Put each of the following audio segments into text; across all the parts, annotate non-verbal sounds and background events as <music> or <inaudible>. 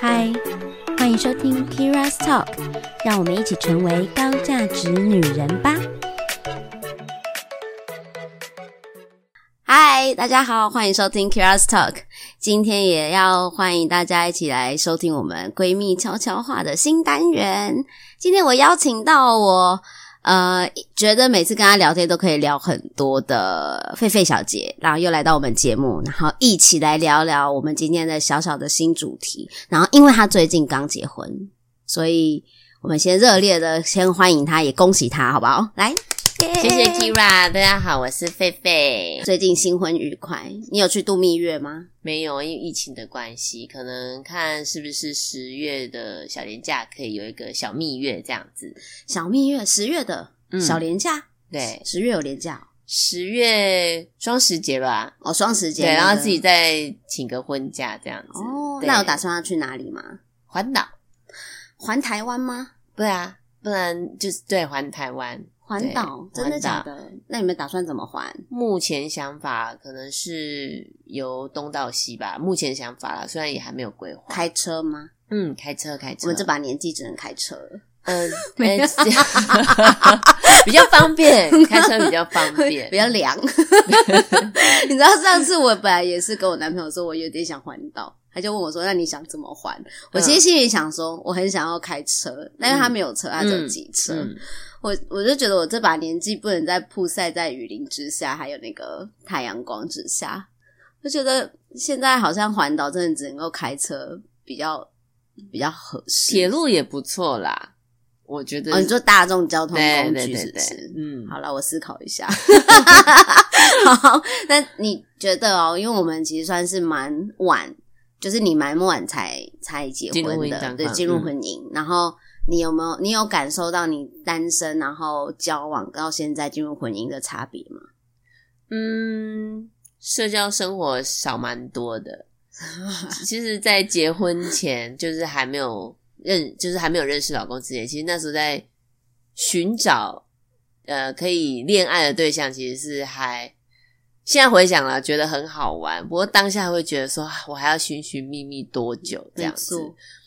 嗨，欢迎收听 Kira's Talk，让我们一起成为高价值女人吧。嗨，大家好，欢迎收听 Kira's Talk，今天也要欢迎大家一起来收听我们闺蜜悄悄话的新单元。今天我邀请到我。呃，觉得每次跟他聊天都可以聊很多的狒狒小姐，然后又来到我们节目，然后一起来聊聊我们今天的小小的新主题。然后，因为他最近刚结婚，所以我们先热烈的先欢迎他，也恭喜他，好不好？来。谢谢 Keira，大家好，我是狒狒。最近新婚愉快，你有去度蜜月吗？没有，因为疫情的关系，可能看是不是十月的小年假可以有一个小蜜月这样子。小蜜月，十月的小年假，嗯、对，十月有年假，十月双十节吧？哦，双十节，对，然后自己再请个婚假这样子。哦，那有打算要去哪里吗？环岛，环台湾吗？对啊，不然就是对环台湾。环岛真的假的？那你们打算怎么环？目前想法可能是由东到西吧。目前想法啦，虽然也还没有规划。开车吗？嗯，开车，开车。我们这把年纪只能开车。嗯，没 <laughs> 有，比较方便，开车比较方便，<laughs> 比较凉。<laughs> 你知道上次我本来也是跟我男朋友说，我有点想环岛。他就问我说：“那你想怎么环？”我其实心里想说，我很想要开车，但是他没有车，他只有机车。嗯嗯、我我就觉得我这把年纪不能再曝晒在雨林之下，还有那个太阳光之下。就觉得现在好像环岛真的只能够开车比较比较合适，铁路也不错啦。我觉得，哦，你说大众交通工具是不是？对对对对，嗯，好了，我思考一下。<laughs> 好，那你觉得哦？因为我们其实算是蛮晚。就是你蛮晚才才结婚的，对，进入婚姻。嗯、然后你有没有你有感受到你单身然后交往到现在进入婚姻的差别吗？嗯，社交生活少蛮多的。<laughs> 其实，在结婚前，就是还没有认，就是还没有认识老公之前，其实那时候在寻找呃可以恋爱的对象，其实是还。现在回想了，觉得很好玩。不过当下会觉得说，我还要寻寻觅觅多久这样子？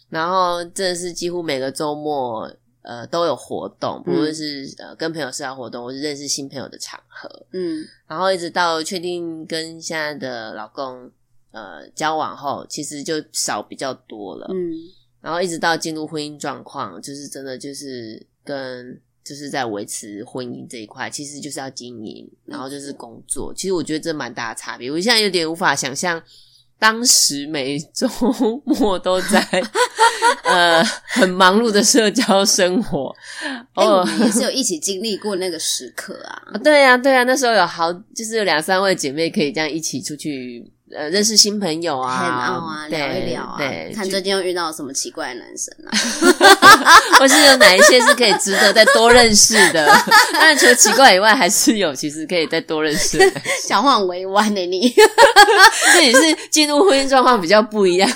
然后真的是几乎每个周末，呃，都有活动，不论是呃跟朋友社交活动，或是认识新朋友的场合。嗯，然后一直到确定跟现在的老公呃交往后，其实就少比较多了。嗯，然后一直到进入婚姻状况，就是真的就是跟。就是在维持婚姻这一块，其实就是要经营，然后就是工作。其实我觉得这蛮大的差别。我现在有点无法想象，当时每周 <laughs> 末都在呃很忙碌的社交生活。<laughs> 哎、欸，我们也是有一起经历过那个时刻啊。啊对呀、啊，对呀、啊，那时候有好，就是有两三位姐妹可以这样一起出去。呃，认识新朋友啊，啊，聊一聊啊，对，看最近又遇到什么奇怪的男生啊，<laughs> 或是有哪一些是可以值得再多认识的？当然，除了奇怪以外，还是有其实可以再多认识的。讲话很委婉的你，<laughs> 这也是进入婚姻状况比较不一样、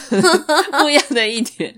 不一样的一点。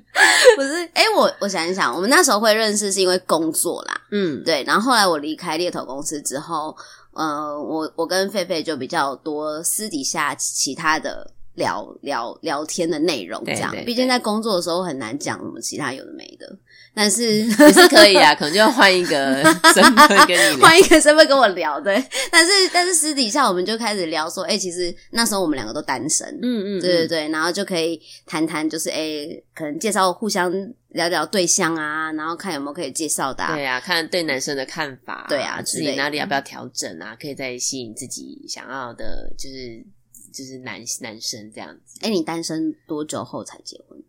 不是，哎、欸，我我想一想，我们那时候会认识是因为工作啦，嗯，对。然后后来我离开猎头公司之后。呃，我我跟狒狒就比较多私底下其他的聊聊聊天的内容，这样。毕竟在工作的时候很难讲什么其他有的没的，但是 <laughs> 也是可以啊，可能就要换一个 <laughs> 身份跟你，换一个身份跟我聊，对。但是但是私底下我们就开始聊说，哎、欸，其实那时候我们两个都单身，嗯嗯，对对对，然后就可以谈谈，就是哎、欸，可能介绍互相。聊聊对象啊，然后看有没有可以介绍的。啊对啊，看对男生的看法。对啊，自己哪里要不要调整啊？可以再吸引自己想要的，就是就是男男生这样子。哎，你单身多久后才结婚？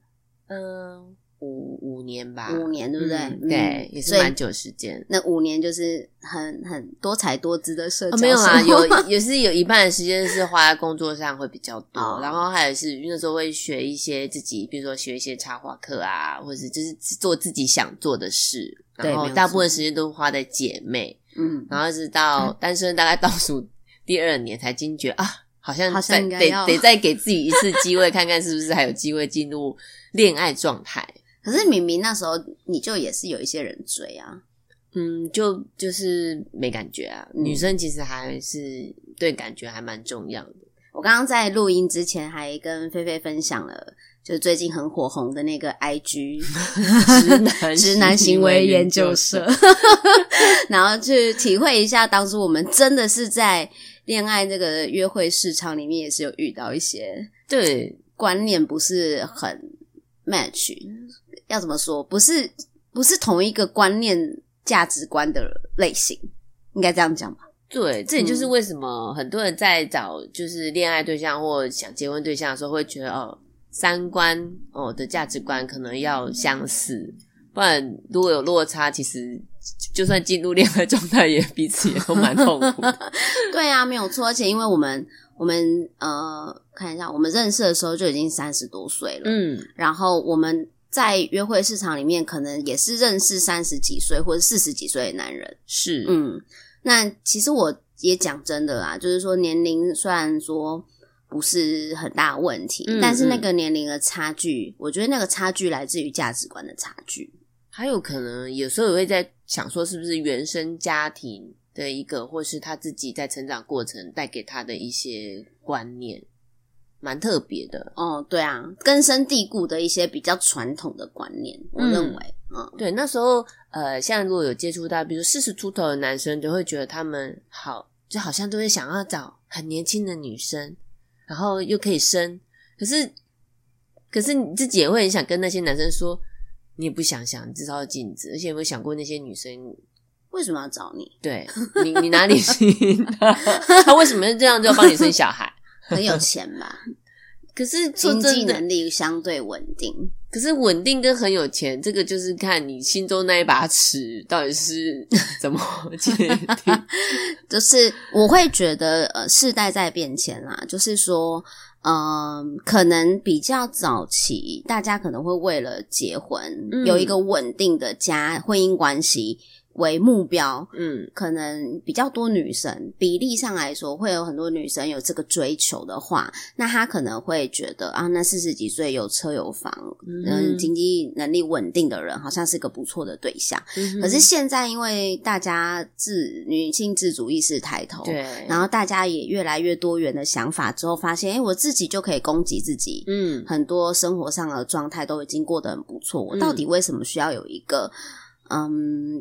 嗯。五五年吧，五年对不对？对，也是蛮久时间。那五年就是很很多才多姿的社交、哦。没有啊，有也是有一半的时间是花在工作上会比较多，哦、然后还有是那时候会学一些自己，比如说学一些插画课啊，或者是就是做自己想做的事。然后大部分时间都花在姐妹，嗯，然后一直到单身大概倒数第二年才惊觉啊，好像好像得得再给自己一次机会，看看是不是还有机会进入恋爱状态。可是明明那时候你就也是有一些人追啊，嗯，就就是没感觉啊。嗯、女生其实还是对感觉还蛮重要的。我刚刚在录音之前还跟菲菲分享了，就是最近很火红的那个 IG <laughs> 直男直男行为研究社，然后去体会一下当初我们真的是在恋爱这个约会市场里面也是有遇到一些对观念不是很 match，要怎么说？不是不是同一个观念价值观的类型，应该这样讲吧？对，这也就是为什么很多人在找就是恋爱对象或想结婚对象的时候，会觉得哦，三观哦的价值观可能要相似，不然如果有落差，其实就算进入恋爱状态，也彼此也都蛮痛苦的。<laughs> 对啊，没有错，而且因为我们我们呃，看一下，我们认识的时候就已经三十多岁了，嗯，然后我们在约会市场里面，可能也是认识三十几岁或者四十几岁的男人，是，嗯。那其实我也讲真的啦，就是说年龄虽然说不是很大问题，但是那个年龄的差距，我觉得那个差距来自于价值观的差距，还有可能有时候也会在想说，是不是原生家庭的一个，或是他自己在成长过程带给他的一些观念。蛮特别的哦，对啊，根深蒂固的一些比较传统的观念，我认为，嗯，嗯对，那时候，呃，像如果有接触到，比如四十出头的男生，就会觉得他们好，就好像都会想要找很年轻的女生，然后又可以生，可是，可是你自己也会很想跟那些男生说，你也不想想，你知道镜子，而且有没有想过那些女生为什么要找你？对你，你哪里行？<laughs> 他为什么这样就要帮你生小孩？<laughs> 很有钱吧？可是经济能力相对稳定。可是稳定跟很有钱，这个就是看你心中那一把尺到底是 <laughs> 怎么界定。<laughs> 就是我会觉得，呃，世代在变迁啦。就是说，嗯、呃，可能比较早期，大家可能会为了结婚，嗯、有一个稳定的家婚姻关系。为目标，嗯，可能比较多女生比例上来说，会有很多女生有这个追求的话，那她可能会觉得啊，那四十几岁有车有房，嗯，经济能力稳定的人，好像是个不错的对象。嗯。可是现在，因为大家自女性自主意识抬头，对，然后大家也越来越多元的想法之后，发现，哎，我自己就可以供给自己，嗯，很多生活上的状态都已经过得很不错，我到底为什么需要有一个？嗯，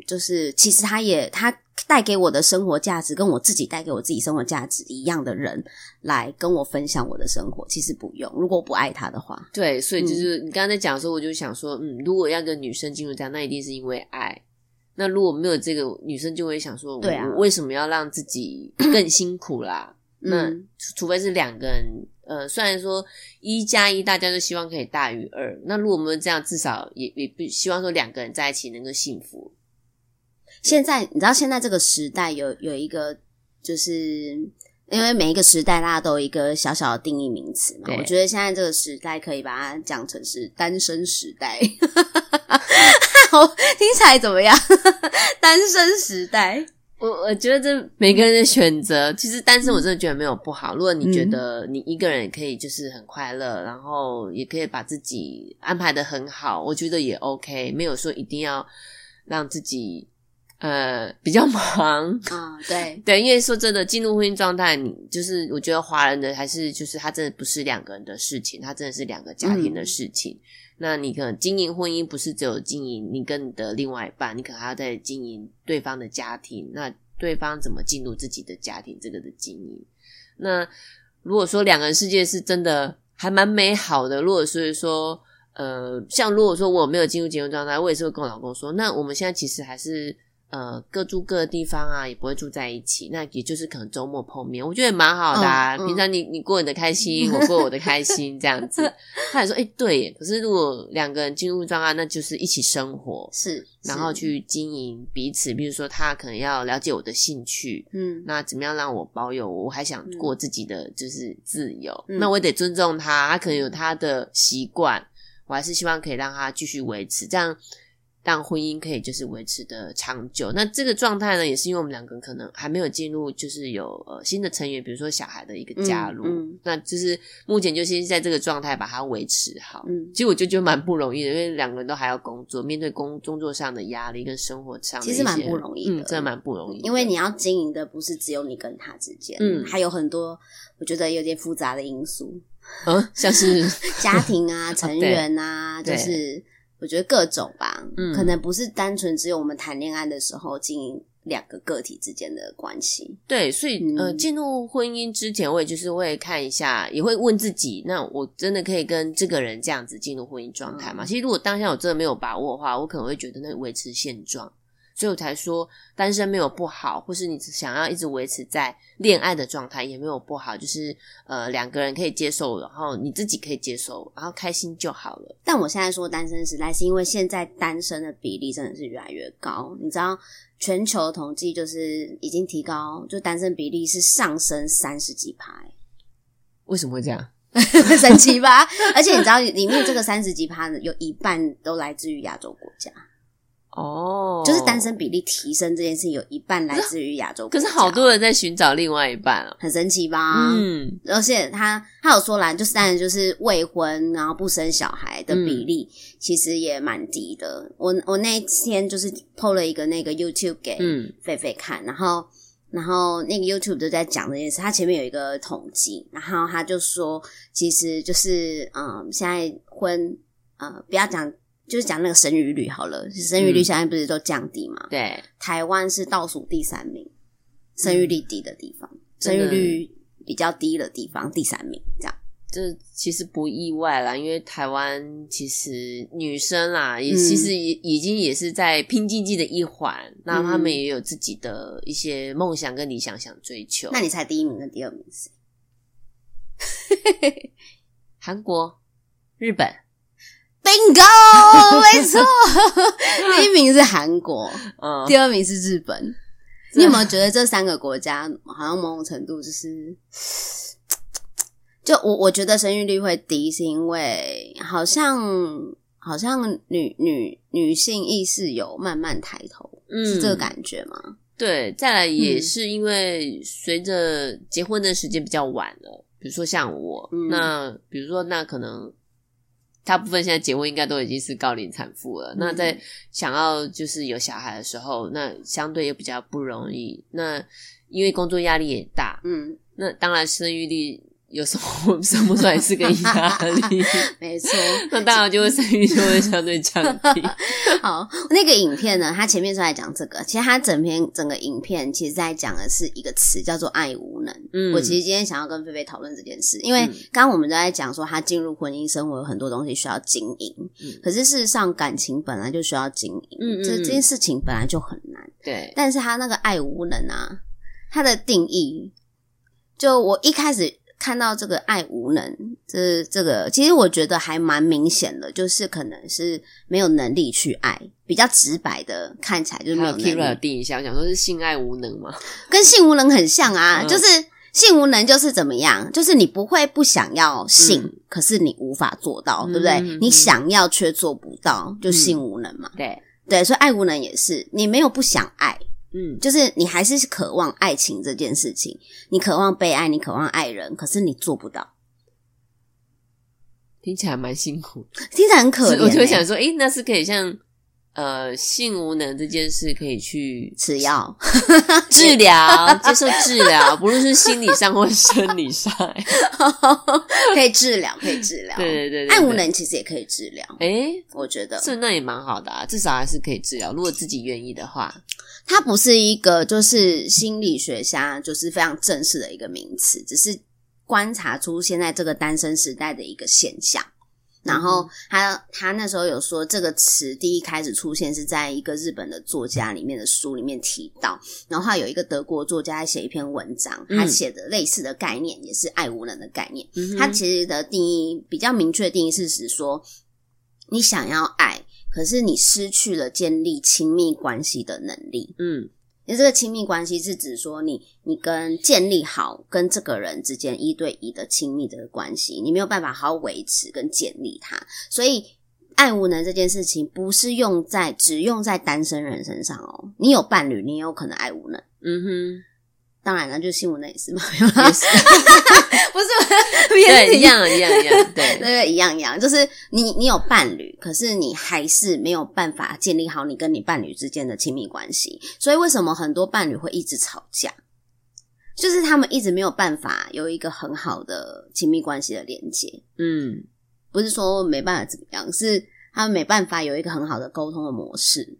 就是其实他也他带给我的生活价值，跟我自己带给我自己生活价值一样的人来跟我分享我的生活，其实不用。如果我不爱他的话，对，所以就是你刚才在讲的时候，我就想说，嗯，如果要跟女生进入这样，那一定是因为爱。那如果没有这个，女生就会想说，对啊，我为什么要让自己更辛苦啦？<coughs> 那除非是两个人。呃，虽然说一加一，大家都希望可以大于二。那如果我们这样，至少也也不希望说两个人在一起能够幸福。现在你知道，现在这个时代有有一个，就是因为每一个时代大家都有一个小小的定义名词嘛。我觉得现在这个时代可以把它讲成是单身时代。<laughs> 好，听起来怎么样？<laughs> 单身时代。我我觉得这每个人的选择，其实单身我真的觉得没有不好。如果你觉得你一个人也可以就是很快乐，然后也可以把自己安排的很好，我觉得也 OK。没有说一定要让自己呃比较忙 <laughs> 啊，对 <laughs> 对，因为说真的，进入婚姻状态，你就是我觉得华人的还是就是他真的不是两个人的事情，他真的是两个家庭的事情。嗯那你可能经营婚姻不是只有经营你跟你的另外一半，你可能还要在经营对方的家庭。那对方怎么进入自己的家庭，这个的经营。那如果说两个人世界是真的还蛮美好的，如果所以说，呃，像如果说我没有进入结婚状态，我也是会跟我老公说，那我们现在其实还是。呃，各住各的地方啊，也不会住在一起。那也就是可能周末碰面，我觉得也蛮好的啊。嗯嗯、平常你你过你的开心，我过我的开心，这样子。<laughs> 他也说，哎、欸，对耶。可是如果两个人进入状态，那就是一起生活，是，然后去经营彼此。比如说，他可能要了解我的兴趣，嗯，那怎么样让我保有我还想过自己的就是自由？嗯、那我也得尊重他，他可能有他的习惯，我还是希望可以让他继续维持这样。让婚姻可以就是维持的长久。那这个状态呢，也是因为我们两个人可能还没有进入，就是有呃新的成员，比如说小孩的一个加入，嗯嗯、那就是目前就先在这个状态把它维持好。嗯，其实我就觉得蛮不容易的，因为两个人都还要工作，面对工工作上的压力跟生活上的，其实蛮不容易的，嗯，真的蛮不容易。因为你要经营的不是只有你跟他之间，嗯，还有很多我觉得有点复杂的因素，嗯，像是 <laughs> 家庭啊、成员啊，对就是。我觉得各种吧，嗯，可能不是单纯只有我们谈恋爱的时候经营两个个体之间的关系。对，所以、嗯、呃，进入婚姻之前，我也就是会看一下，也会问自己，那我真的可以跟这个人这样子进入婚姻状态吗？嗯、其实如果当下我真的没有把握的话，我可能会觉得那维持现状。所以我才说单身没有不好，或是你想要一直维持在恋爱的状态也没有不好，就是呃两个人可以接受，然后你自己可以接受，然后开心就好了。但我现在说单身时代，是因为现在单身的比例真的是越来越高。你知道全球统计就是已经提高，就单身比例是上升三十几趴。为什么会这样？<laughs> 神奇吧？而且你知道里面这个三十几趴有一半都来自于亚洲国家。哦，就是单身比例提升这件事，有一半来自于亚洲。可是好多人在寻找另外一半啊，很神奇吧？嗯，而且他他有说来，就是当然就是未婚然后不生小孩的比例，其实也蛮低的。嗯、我我那天就是 PO 了一个那个 YouTube 给菲菲看，嗯、然后然后那个 YouTube 就在讲这件事，他前面有一个统计，然后他就说，其实就是嗯，现在婚呃，不要讲。就是讲那个生育率好了，生育率现在不是都降低嘛？嗯、对，台湾是倒数第三名，生育率低的地方，嗯、生育率比较低的地方第三名，这样。这其实不意外啦，因为台湾其实女生啦，也其实也已经也是在拼经济的一环，嗯、那他们也有自己的一些梦想跟理想想追求。那你猜第一名跟第二名是谁？韩国、日本。Bingo，<laughs> 没错，<laughs> 第一名是韩国，嗯，第二名是日本。你有没有觉得这三个国家好像某种程度就是，就我我觉得生育率会低，是因为好像好像女女女性意识有慢慢抬头，嗯，是这个感觉吗？对，再来也是因为随着结婚的时间比较晚了，比如说像我，嗯、那比如说那可能。大部分现在结婚应该都已经是高龄产妇了。嗯、那在想要就是有小孩的时候，那相对也比较不容易。那因为工作压力也大，嗯，那当然生育率。有时候我们生不出来是个压力，<laughs> 没错，那当然就会生育就会相对降低。<laughs> 好，那个影片呢，它前面是在讲这个，其实它整篇整个影片其实在讲的是一个词叫做爱无能。嗯，我其实今天想要跟菲菲讨论这件事，因为刚刚我们都在讲说，他进入婚姻生活有很多东西需要经营，嗯，可是事实上感情本来就需要经营，嗯，这这件事情本来就很难，对。但是他那个爱无能啊，他的定义，就我一开始。看到这个爱无能，这这个其实我觉得还蛮明显的，就是可能是没有能力去爱，比较直白的看起来就是没有能力。Kira 定一下，讲说是性爱无能吗？跟性无能很像啊，嗯、就是性无能就是怎么样？就是你不会不想要性，嗯、可是你无法做到，对不对？嗯、你想要却做不到，就性无能嘛。嗯、对对，所以爱无能也是，你没有不想爱。嗯，就是你还是渴望爱情这件事情，你渴望被爱，你渴望爱人，可是你做不到，听起来蛮辛苦，听起来很可怜。<laughs> 我就想说，诶、欸，那是可以像。呃，性无能这件事可以去吃药、<laughs> 治疗、<laughs> 接受治疗，不论是心理上或生理上，可以治疗，可以治疗。对对对，对，爱无能其实也可以治疗。诶、欸、我觉得这那也蛮好的啊，至少还是可以治疗。如果自己愿意的话，它不是一个就是心理学家就是非常正式的一个名词，只是观察出现在这个单身时代的一个现象。然后他他那时候有说，这个词第一开始出现是在一个日本的作家里面的书里面提到，然后他有一个德国作家在写一篇文章，他写的类似的概念也是爱无能的概念。嗯、他其实的定义比较明确的定义是指说，你想要爱，可是你失去了建立亲密关系的能力。嗯。因为这个亲密关系是指说你，你你跟建立好跟这个人之间一对一的亲密的关系，你没有办法好好维持跟建立它，所以爱无能这件事情不是用在只用在单身人身上哦，你有伴侣，你也有可能爱无能。嗯哼，当然了，就新闻那也是嘛，<laughs> 也是 <laughs> 不是 <laughs> 对，一样一样一样，对对对，一样一样，就是你你有伴侣，可是你还是没有办法建立好你跟你伴侣之间的亲密关系，所以为什么很多伴侣会一直吵架？就是他们一直没有办法有一个很好的亲密关系的连接。嗯。不是说没办法怎么样，是他们没办法有一个很好的沟通的模式，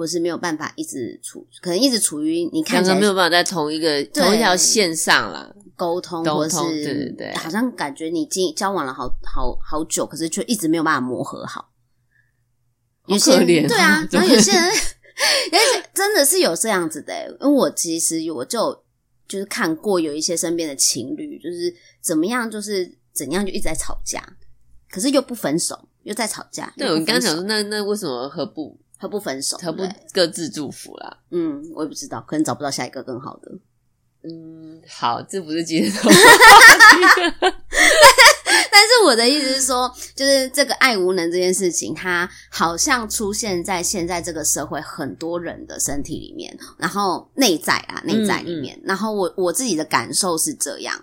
或是没有办法一直处，可能一直处于你看起来没有办法在同一个同一条线上啦沟通，沟通，或是对对对，好像感觉你经交往了好好好久，可是却一直没有办法磨合好。有些人对啊，然后有些人，而且真的是有这样子的，因为我其实我就就是看过有一些身边的情侣，就是怎么样，就是怎样就一直在吵架。可是又不分手，又在吵架。对，我刚刚讲说，那那为什么何不何不分手？何不各自祝福啦？嗯，我也不知道，可能找不到下一个更好的。嗯，好，这不是今天的。<laughs> 但是我的意思是说，就是这个爱无能这件事情，它好像出现在现在这个社会很多人的身体里面，然后内在啊，内在里面。嗯嗯，然后我我自己的感受是这样。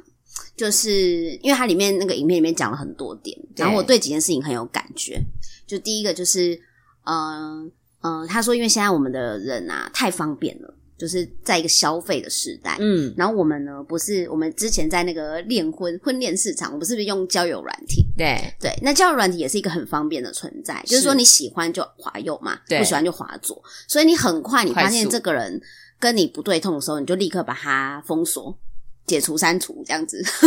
就是因为它里面那个影片里面讲了很多点，然后我对几件事情很有感觉。就第一个就是，嗯、呃、嗯，他说，因为现在我们的人啊太方便了，就是在一个消费的时代，嗯，然后我们呢不是我们之前在那个恋婚婚恋市场，我们是不是用交友软体？对对，那交友软体也是一个很方便的存在，就是说你喜欢就滑右嘛，不喜欢就滑左，所以你很快你发现这个人跟你不对痛的时候，你就立刻把他封锁。解除、删除这样子，<laughs>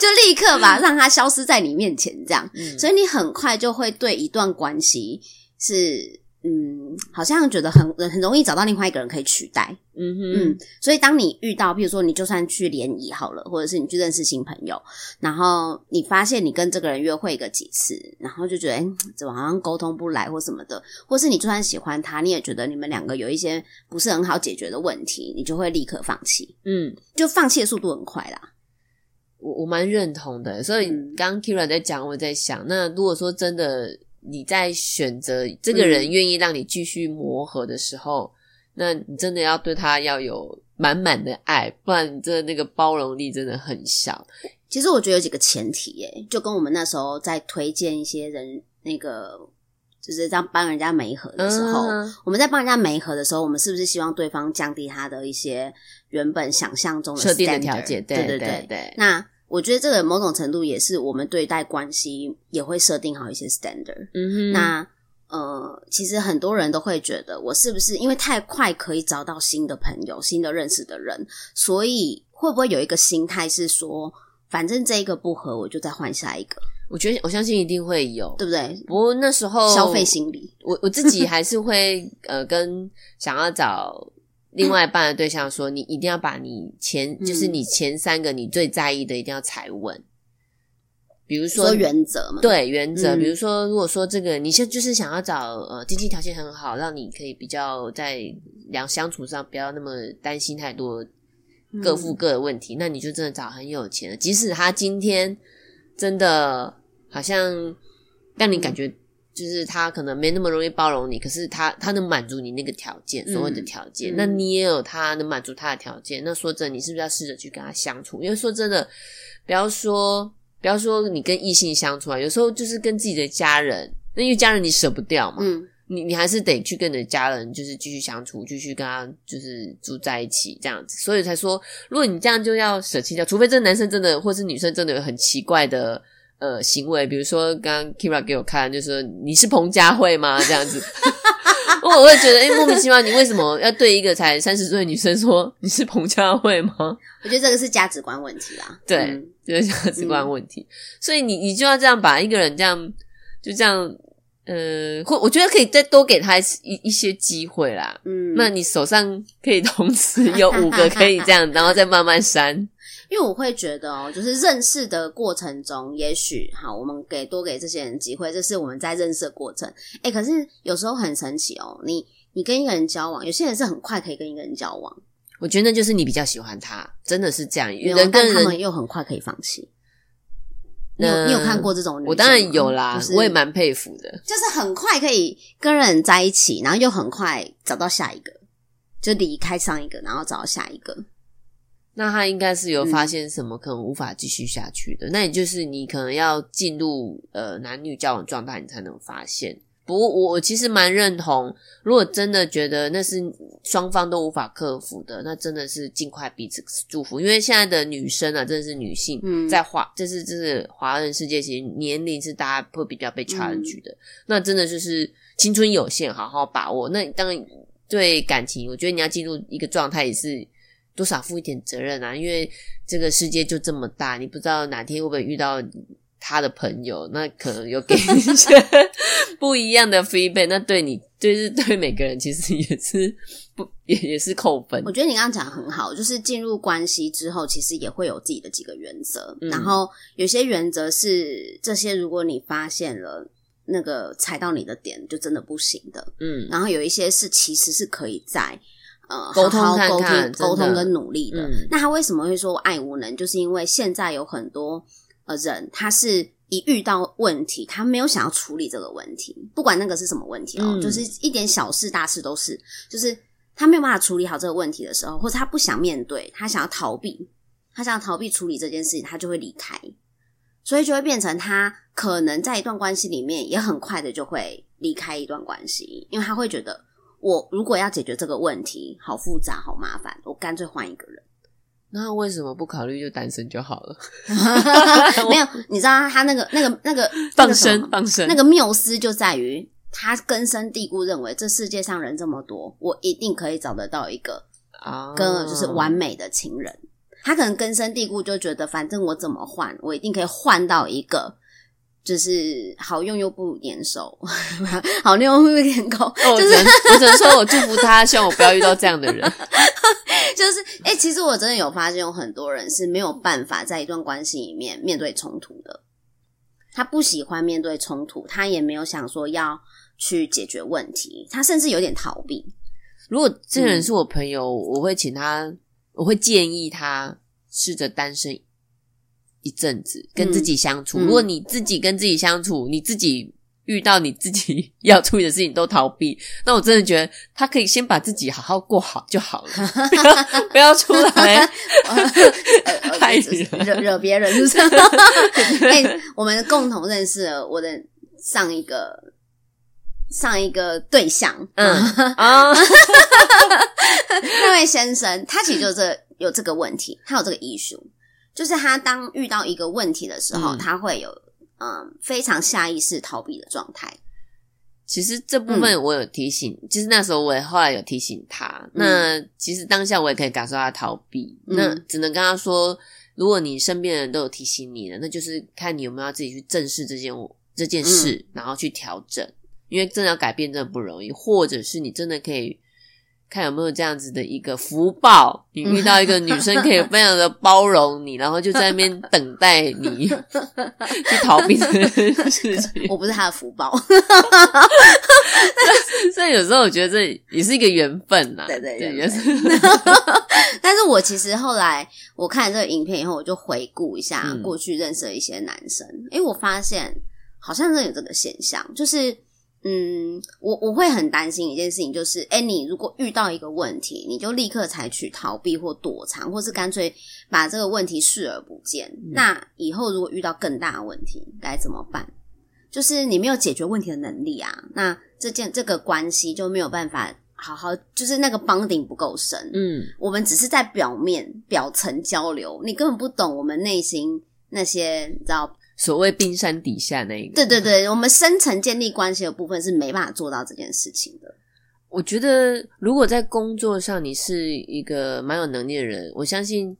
就立刻吧，让他消失在你面前，这样，嗯、所以你很快就会对一段关系是。嗯，好像觉得很很容易找到另外一个人可以取代。嗯哼，嗯，所以当你遇到，譬如说你就算去联谊好了，或者是你去认识新朋友，然后你发现你跟这个人约会个几次，然后就觉得，哎，怎么好像沟通不来或什么的，或是你就算喜欢他，你也觉得你们两个有一些不是很好解决的问题，你就会立刻放弃。嗯，就放弃的速度很快啦。我我蛮认同的，所以刚刚 Kyria 在讲，我在想，那如果说真的。你在选择这个人愿意让你继续磨合的时候，嗯、那你真的要对他要有满满的爱，不然你这那个包容力真的很小。其实我觉得有几个前提，耶，就跟我们那时候在推荐一些人，那个就是这样帮人家媒合的时候，嗯、我们在帮人家媒合的时候，我们是不是希望对方降低他的一些原本想象中的设定的条件？对对对对，对对那。我觉得这个某种程度也是我们对待关系也会设定好一些 standard。嗯哼，那呃，其实很多人都会觉得，我是不是因为太快可以找到新的朋友、新的认识的人，所以会不会有一个心态是说，反正这一个不合，我就再换下一个？我觉得我相信一定会有，对不对？不过那时候消费心理，我我自己还是会呃，跟想要找。另外一半的对象说：“你一定要把你前，嗯、就是你前三个你最在意的，一定要踩稳。比如说，说原则嘛，对原则。嗯、比如说，如果说这个你现在就是想要找呃经济条件很好，让你可以比较在两相处上不要那么担心太多各付各的问题，嗯、那你就真的找很有钱的，即使他今天真的好像让你感觉。嗯”就是他可能没那么容易包容你，可是他他能满足你那个条件，所谓的条件，嗯、那你也有他能满足他的条件。那说真的，你是不是要试着去跟他相处？因为说真的，不要说不要说你跟异性相处啊，有时候就是跟自己的家人，那因为家人你舍不掉嘛，嗯，你你还是得去跟你的家人就是继续相处，继续跟他就是住在一起这样子。所以才说，如果你这样就要舍弃掉，除非这个男生真的或是女生真的有很奇怪的。呃，行为，比如说刚刚 Kyria 给我看，就是说你是彭佳慧吗？这样子，<laughs> 我会觉得，哎、欸，莫名其妙，你为什么要对一个才三十岁的女生说你是彭佳慧吗？我觉得这个是价值观问题啦。对，嗯、就是价值观问题。嗯、所以你你就要这样把一个人这样就这样，呃，或我觉得可以再多给他一一些机会啦。嗯，那你手上可以同时有五个可以这样，<laughs> 然后再慢慢删。因为我会觉得哦，就是认识的过程中，也许好，我们给多给这些人机会，这是我们在认识的过程。诶，可是有时候很神奇哦，你你跟一个人交往，有些人是很快可以跟一个人交往。我觉得那就是你比较喜欢他，真的是这样。有人跟他们又很快可以放弃。你有你有看过这种？我当然有啦，就是、我也蛮佩服的。就是很快可以跟人在一起，然后又很快找到下一个，就离开上一个，然后找到下一个。那他应该是有发现什么可能无法继续下去的，嗯、那也就是你可能要进入呃男女交往状态，你才能发现。不过我我其实蛮认同，如果真的觉得那是双方都无法克服的，那真的是尽快彼此祝福。因为现在的女生啊，真的是女性，嗯，在华，这是这是华人世界，其实年龄是大家会比较被 challenge 的。嗯、那真的就是青春有限，好好把握。那当然对感情，我觉得你要进入一个状态，也是多少负一点责任啊。因为这个世界就这么大，你不知道哪天会不会遇到。他的朋友，那可能有给一些不一样的 feedback，那对你，就是对每个人，其实也是不也也是扣分。我觉得你刚刚讲的很好，就是进入关系之后，其实也会有自己的几个原则，嗯、然后有些原则是这些，如果你发现了那个踩到你的点，就真的不行的。嗯，然后有一些是其实是可以在呃沟通看看、沟通沟通跟努力的。嗯、那他为什么会说我爱无能？就是因为现在有很多。呃，人他是一遇到问题，他没有想要处理这个问题，不管那个是什么问题哦，嗯、就是一点小事大事都是，就是他没有办法处理好这个问题的时候，或者他不想面对，他想要逃避，他想要逃避处理这件事情，他就会离开，所以就会变成他可能在一段关系里面也很快的就会离开一段关系，因为他会觉得我如果要解决这个问题，好复杂，好麻烦，我干脆换一个人。那为什么不考虑就单身就好了？<laughs> 没有，你知道他那个、那个、那个放生、放生，那个缪斯就在于他根深蒂固认为这世界上人这么多，我一定可以找得到一个啊，跟就是完美的情人。Oh. 他可能根深蒂固就觉得，反正我怎么换，我一定可以换到一个。就是好用又不粘手，<laughs> 好用又不粘口。<laughs> 哦、就是我只能说我祝福他，<laughs> 希望我不要遇到这样的人。就是哎、欸，其实我真的有发现，有很多人是没有办法在一段关系里面面对冲突的。他不喜欢面对冲突，他也没有想说要去解决问题，他甚至有点逃避。如果这个人是我朋友，嗯、我会请他，我会建议他试着单身。一阵子跟自己相处，嗯、如果你自己跟自己相处，嗯、你自己遇到你自己要处理的事情都逃避，那我真的觉得他可以先把自己好好过好就好了，不 <laughs> 要不要出来害人惹惹别人，是不是？哎，我们共同认识了我的上一个上一个对象，嗯啊，那位先生，他其实就这有这个问题，他有这个 issue。就是他当遇到一个问题的时候，嗯、他会有嗯非常下意识逃避的状态。其实这部分我有提醒，嗯、就是那时候我也后来有提醒他。嗯、那其实当下我也可以感受到他逃避，嗯、那只能跟他说：如果你身边的人都有提醒你了，那就是看你有没有要自己去正视这件这件事，嗯、然后去调整。因为真的要改变真的不容易，或者是你真的可以。看有没有这样子的一个福报，你遇到一个女生可以非常的包容你，然后就在那边等待你 <laughs> 去逃避这件事情。<laughs> 我不是她的福报，<laughs> 所以有时候我觉得这也是一个缘分呐。对对对，也是。但是我其实后来我看了这个影片以后，我就回顾一下过去认识的一些男生，哎、嗯、我发现好像真的有这个现象，就是。嗯，我我会很担心一件事情，就是，哎，你如果遇到一个问题，你就立刻采取逃避或躲藏，或是干脆把这个问题视而不见。嗯、那以后如果遇到更大的问题，该怎么办？就是你没有解决问题的能力啊，那这件这个关系就没有办法好好，就是那个 bonding 不够深。嗯，我们只是在表面表层交流，你根本不懂我们内心那些，你知道。所谓冰山底下那一个，对对对，我们深层建立关系的部分是没办法做到这件事情的。我觉得，如果在工作上你是一个蛮有能力的人，我相信，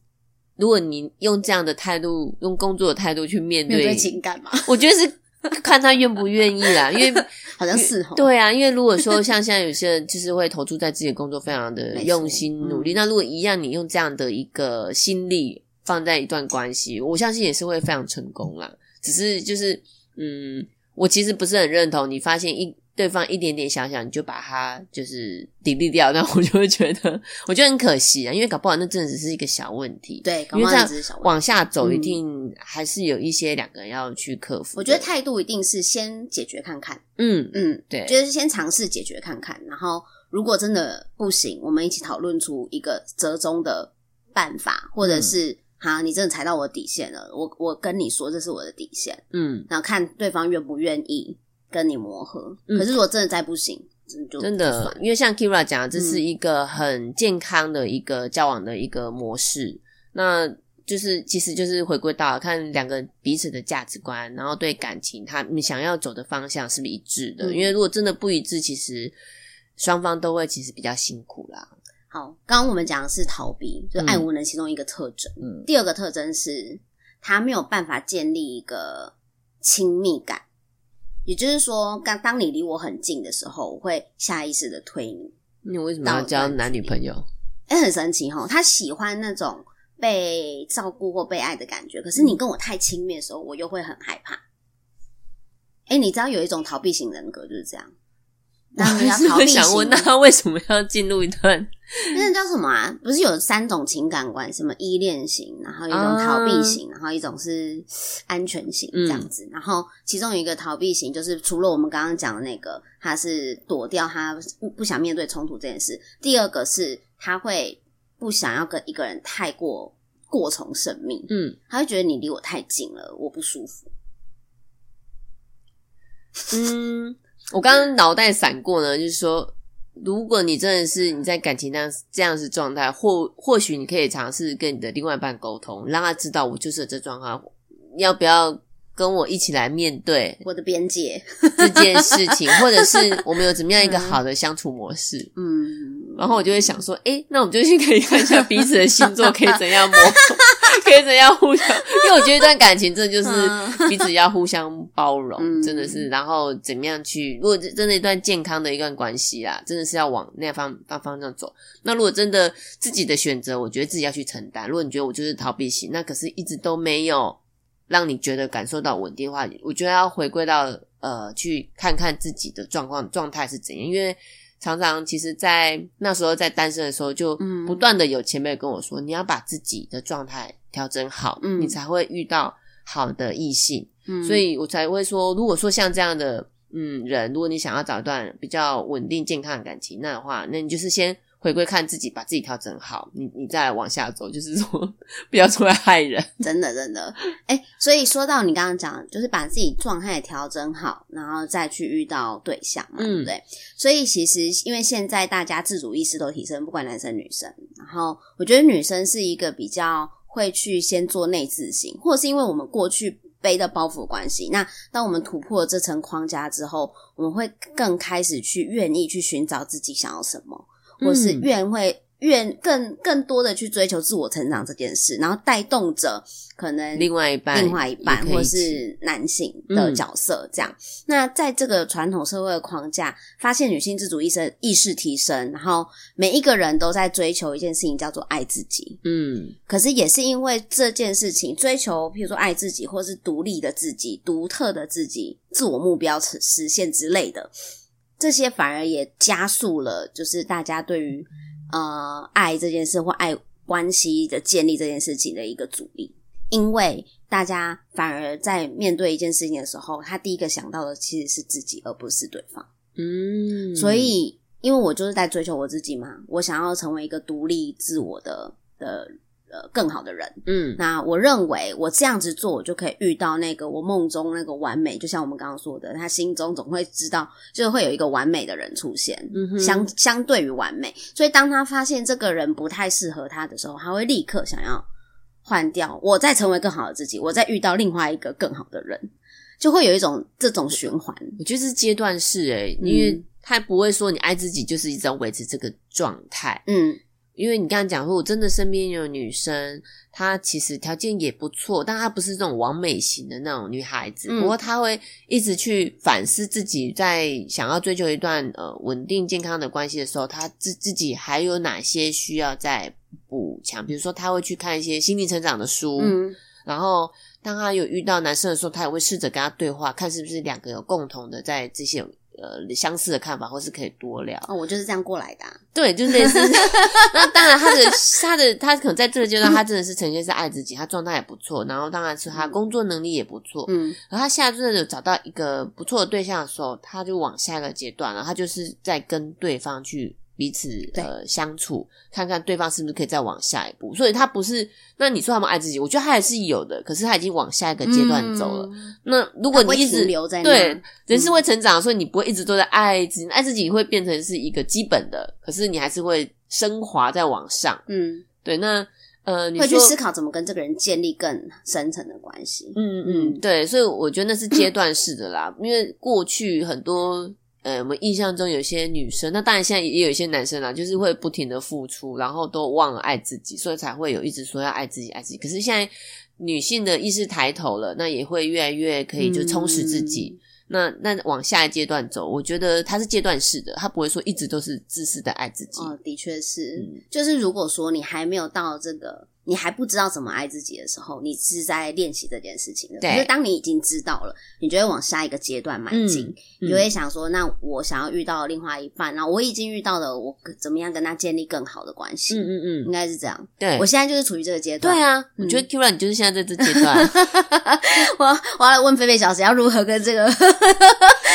如果你用这样的态度，用工作的态度去面对，面对情感嘛，我觉得是看他愿不愿意啦。因为 <laughs> 好像是哦，对啊，因为如果说像现在有些人就是会投注在自己的工作，非常的用心努力，嗯、那如果一样，你用这样的一个心力放在一段关系，我相信也是会非常成功啦。只是就是，嗯，我其实不是很认同。你发现一对方一点点想想，你就把它就是 delete 掉，那我就会觉得，我觉得很可惜啊，因为搞不好那真的只是一个小问题。对，因为这样往下走，一定还是有一些两个人要去克服。我觉得态度一定是先解决看看。嗯嗯，对，就是先尝试解决看看，然后如果真的不行，我们一起讨论出一个折中的办法，或者是。嗯好，你真的踩到我的底线了。我我跟你说，这是我的底线。嗯，然后看对方愿不愿意跟你磨合。嗯、可是如果真的再不行，真的，因为像 Kyria 讲，这是一个很健康的一个交往的一个模式。嗯、那就是其实就是回归到看两个彼此的价值观，然后对感情他你想要走的方向是不是一致的？嗯、因为如果真的不一致，其实双方都会其实比较辛苦啦。好，刚刚我们讲的是逃避，就是爱无能其中一个特征。嗯，第二个特征是他没有办法建立一个亲密感，也就是说，当当你离我很近的时候，我会下意识的推你。你为什么要交男女朋友？哎、欸，很神奇哈，他喜欢那种被照顾或被爱的感觉，可是你跟我太亲密的时候，我又会很害怕。哎、欸，你知道有一种逃避型人格就是这样。<laughs> 那你要逃避型，想问他为什么要进入一段？那叫什么啊？不是有三种情感观，什么依恋型，然后一种逃避型，啊、然后一种是安全型这样子。嗯、然后其中有一个逃避型，就是除了我们刚刚讲的那个，他是躲掉他不想面对冲突这件事。第二个是他会不想要跟一个人太过过从甚密，嗯，他会觉得你离我太近了，我不舒服。嗯。我刚刚脑袋闪过呢，就是说，如果你真的是你在感情上这样子状态，或或许你可以尝试跟你的另外一半沟通，让他知道我就是这状况，要不要跟我一起来面对我的边界。这件事情，<laughs> 或者是我们有怎么样一个好的相处模式？嗯，然后我就会想说，诶，那我们就去可以看一下彼此的星座可以怎样磨合。可以怎样互相？<laughs> 因为我觉得一段感情，真的就是彼此要互相包容，嗯、真的是。然后怎么样去？如果真的一段健康的一段关系啊，真的是要往那方方方向走。那如果真的自己的选择，我觉得自己要去承担。如果你觉得我就是逃避型，那可是一直都没有让你觉得感受到稳定的话，我觉得要回归到呃，去看看自己的状况状态是怎样，因为。常常其实，在那时候在单身的时候，就不断的有前辈跟我说，嗯、你要把自己的状态调整好，嗯、你才会遇到好的异性。嗯、所以我才会说，如果说像这样的嗯人，如果你想要找一段比较稳定健康的感情，那的话，那你就是先。回归看自己，把自己调整好，你你再往下走，就是说不要出来害人。真的，真的，哎、欸，所以说到你刚刚讲，就是把自己状态调整好，然后再去遇到对象嘛，嗯、对不对？所以其实因为现在大家自主意识都提升，不管男生女生，然后我觉得女生是一个比较会去先做内自省，或者是因为我们过去背的包袱关系，那当我们突破了这层框架之后，我们会更开始去愿意去寻找自己想要什么。或是愿会愿更更多的去追求自我成长这件事，然后带动着可能另外一半、另外一半或是男性的角色这样。嗯、那在这个传统社会的框架，发现女性自主意识意识提升，然后每一个人都在追求一件事情，叫做爱自己。嗯，可是也是因为这件事情，追求譬如说爱自己，或是独立的自己、独特的自己、自我目标实现之类的。这些反而也加速了，就是大家对于呃爱这件事或爱关系的建立这件事情的一个阻力，因为大家反而在面对一件事情的时候，他第一个想到的其实是自己，而不是对方。嗯，所以因为我就是在追求我自己嘛，我想要成为一个独立自我的的。呃，更好的人，嗯，那我认为我这样子做，我就可以遇到那个我梦中那个完美，就像我们刚刚说的，他心中总会知道，就会有一个完美的人出现，嗯，相相对于完美，所以当他发现这个人不太适合他的时候，他会立刻想要换掉，我再成为更好的自己，我再遇到另外一个更好的人，就会有一种这种循环。我觉得是阶段式诶，因为他不会说你爱自己就是一直要维持这个状态，嗯。因为你刚刚讲说，我真的身边有女生，她其实条件也不错，但她不是这种完美型的那种女孩子。嗯、不过她会一直去反思自己，在想要追求一段呃稳定健康的关系的时候，她自自己还有哪些需要再补强？比如说，她会去看一些心灵成长的书，嗯，然后当她有遇到男生的时候，她也会试着跟他对话，看是不是两个有共同的在这些呃相似的看法，或是可以多聊。哦，我就是这样过来的、啊。<laughs> 对，就类似。那当然，他的他的他可能在这个阶段，他真的是呈现是爱自己，他状态也不错，然后当然是他工作能力也不错。嗯，然后他现在真的有找到一个不错的对象的时候，他就往下一个阶段了。他就是在跟对方去。彼此呃相处，看看对方是不是可以再往下一步。所以他不是，那你说他们爱自己，我觉得他还是有的，可是他已经往下一个阶段走了。嗯、那如果你一直留在那，对，人是会成长，所以你不会一直都在爱自己，爱自己会变成是一个基本的，可是你还是会升华再往上。嗯，对，那呃，你会去思考怎么跟这个人建立更深层的关系。嗯嗯，对，所以我觉得那是阶段式的啦，因为过去很多。呃，我们印象中有些女生，那当然现在也有一些男生啦，就是会不停的付出，然后都忘了爱自己，所以才会有一直说要爱自己、爱自己。可是现在女性的意识抬头了，那也会越来越可以就充实自己。嗯、那那往下一阶段走，我觉得它是阶段式的，它不会说一直都是自私的爱自己。哦，的确是，嗯、就是如果说你还没有到这个。你还不知道怎么爱自己的时候，你是在练习这件事情的。对。可是当你已经知道了，你就会往下一个阶段迈进。你就会想说，那我想要遇到另外一半，然后我已经遇到了，我怎么样跟他建立更好的关系？嗯嗯嗯，应该是这样。对，我现在就是处于这个阶段。对啊，嗯、我觉得 Kyria 你就是现在在这阶段。<laughs> 我我要来问菲菲小姐要如何跟这个。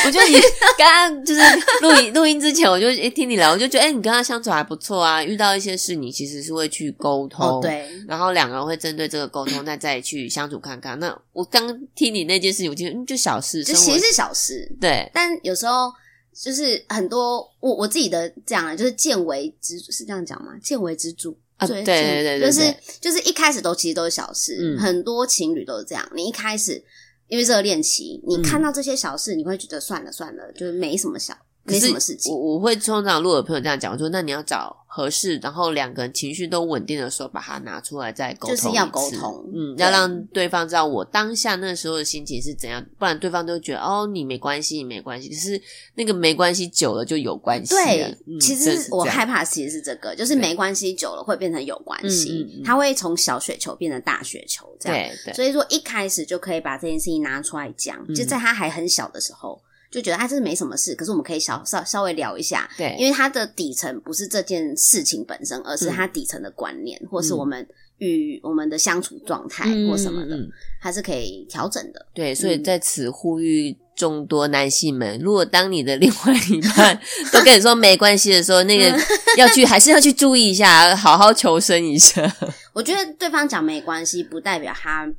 我觉得你刚刚就是录音录音之前，我就诶听你聊，我就觉得诶你跟他相处还不错啊。遇到一些事，你其实是会去沟通。哦，对。然后两个人会针对这个沟通，那再去相处看看。那我刚听你那件事情，我觉得嗯，就小事，就其实是小事，对。但有时候就是很多我我自己的这样，就是见微知著，是这样讲吗？见微知著啊，对对对对，就是就是一开始都其实都是小事，嗯，很多情侣都是这样。你一开始因为热恋期，你看到这些小事，你会觉得算了算了，就是没什么小。没什么事情，我我会通常如果有朋友这样讲，我说那你要找合适，然后两个人情绪都稳定的时候，把它拿出来再沟通，就是要沟通，嗯，要让对方知道我当下那时候的心情是怎样，不然对方都觉得哦，你没关系，你没关系，可是那个没关系久了就有关系。对，嗯、其实我害怕其实是这个，就是没关系久了会变成有关系，它会从小雪球变成大雪球，这样。对对，所以说一开始就可以把这件事情拿出来讲，嗯、就在他还很小的时候。就觉得他这是没什么事，可是我们可以小稍稍微聊一下，对，因为他的底层不是这件事情本身，而是他底层的观念，嗯、或是我们与我们的相处状态或什么的，还、嗯、是可以调整的。对，所以在此呼吁众多男性们，嗯、如果当你的另外一半都跟你说没关系的时候，那个要去还是要去注意一下，好好求生一下。<laughs> 我觉得对方讲没关系，不代表他。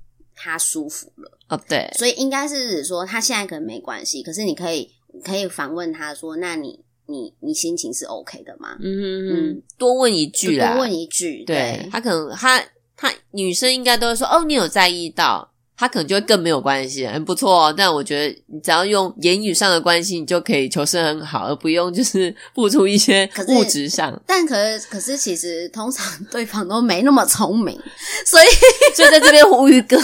他舒服了哦，对，所以应该是指说他现在可能没关系，可是你可以可以反问他说：“那你你你心情是 OK 的吗？”嗯嗯嗯，多问一句啦，多问一句，对，对他可能他他女生应该都会说：“哦，你有在意到。”他可能就会更没有关系，很不错哦。但我觉得你只要用言语上的关系，你就可以求生很好，而不用就是付出一些 <laughs> 物质上。但可是可是其实通常对方都没那么聪明，<laughs> 所以所以在这边呼吁个。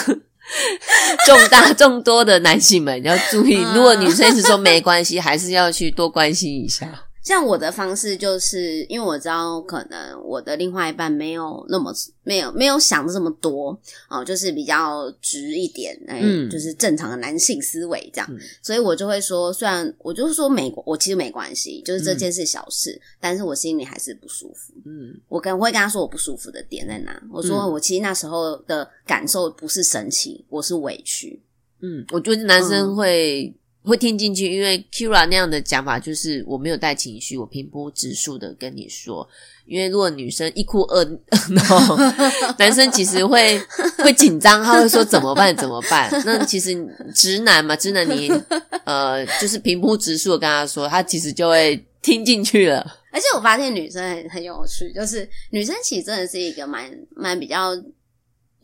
<laughs> 众大众多的男性们要注意，如果女生一直说没关系，还是要去多关心一下。像我的方式就是，因为我知道可能我的另外一半没有那么没有没有想的这么多哦，就是比较直一点，哎，嗯，就是正常的男性思维这样，嗯，所以我就会说，虽然我就是说没，我其实没关系，就是这件事小事，嗯，但是我心里还是不舒服。嗯，我跟我会跟他说我不舒服的点在哪，我说我其实那时候的感受不是生气，我是委屈。嗯，我觉得男生会。嗯会听进去，因为 Kyria 那样的讲法就是我没有带情绪，我平铺直述的跟你说。因为如果女生一哭二闹，<laughs> <laughs> 男生其实会会紧张，他会说怎么办？怎么办？那其实直男嘛，直男你呃就是平铺直述的跟他说，他其实就会听进去了。而且我发现女生很很有趣，就是女生其实真的是一个蛮蛮比较。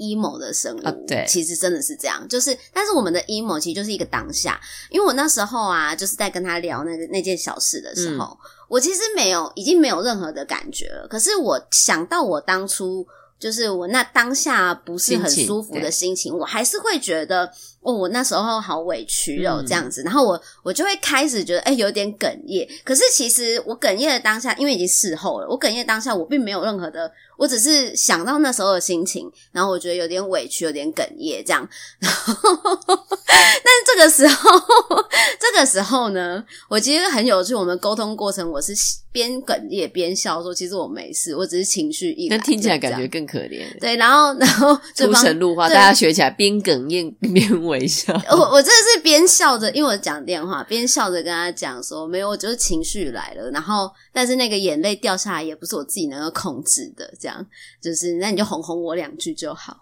Emo 的生物，啊、对，其实真的是这样，就是，但是我们的 emo 其实就是一个当下，因为我那时候啊，就是在跟他聊那个那件小事的时候，嗯、我其实没有，已经没有任何的感觉了。可是我想到我当初。就是我那当下不是很舒服的心情，心情我还是会觉得哦，我那时候好委屈哦，这样子。嗯、然后我我就会开始觉得哎、欸，有点哽咽。可是其实我哽咽的当下，因为已经事后了，我哽咽当下我并没有任何的我只是想到那时候的心情，然后我觉得有点委屈，有点哽咽这样。<laughs> 然后，但这个时候，<laughs> 这个时候呢，我其实很有趣。我们沟通过程，我是边哽咽边笑，说其实我没事，我只是情绪一听起来感觉更可怜。对，然后，<laughs> 然后出神入化，大家学起来边哽咽边微笑。<laughs> 我我真的是边笑着，因为我讲电话边笑着跟他讲说，没有，我就是情绪来了。然后，但是那个眼泪掉下来也不是我自己能够控制的，这样。就是，那你就哄哄我两句就好。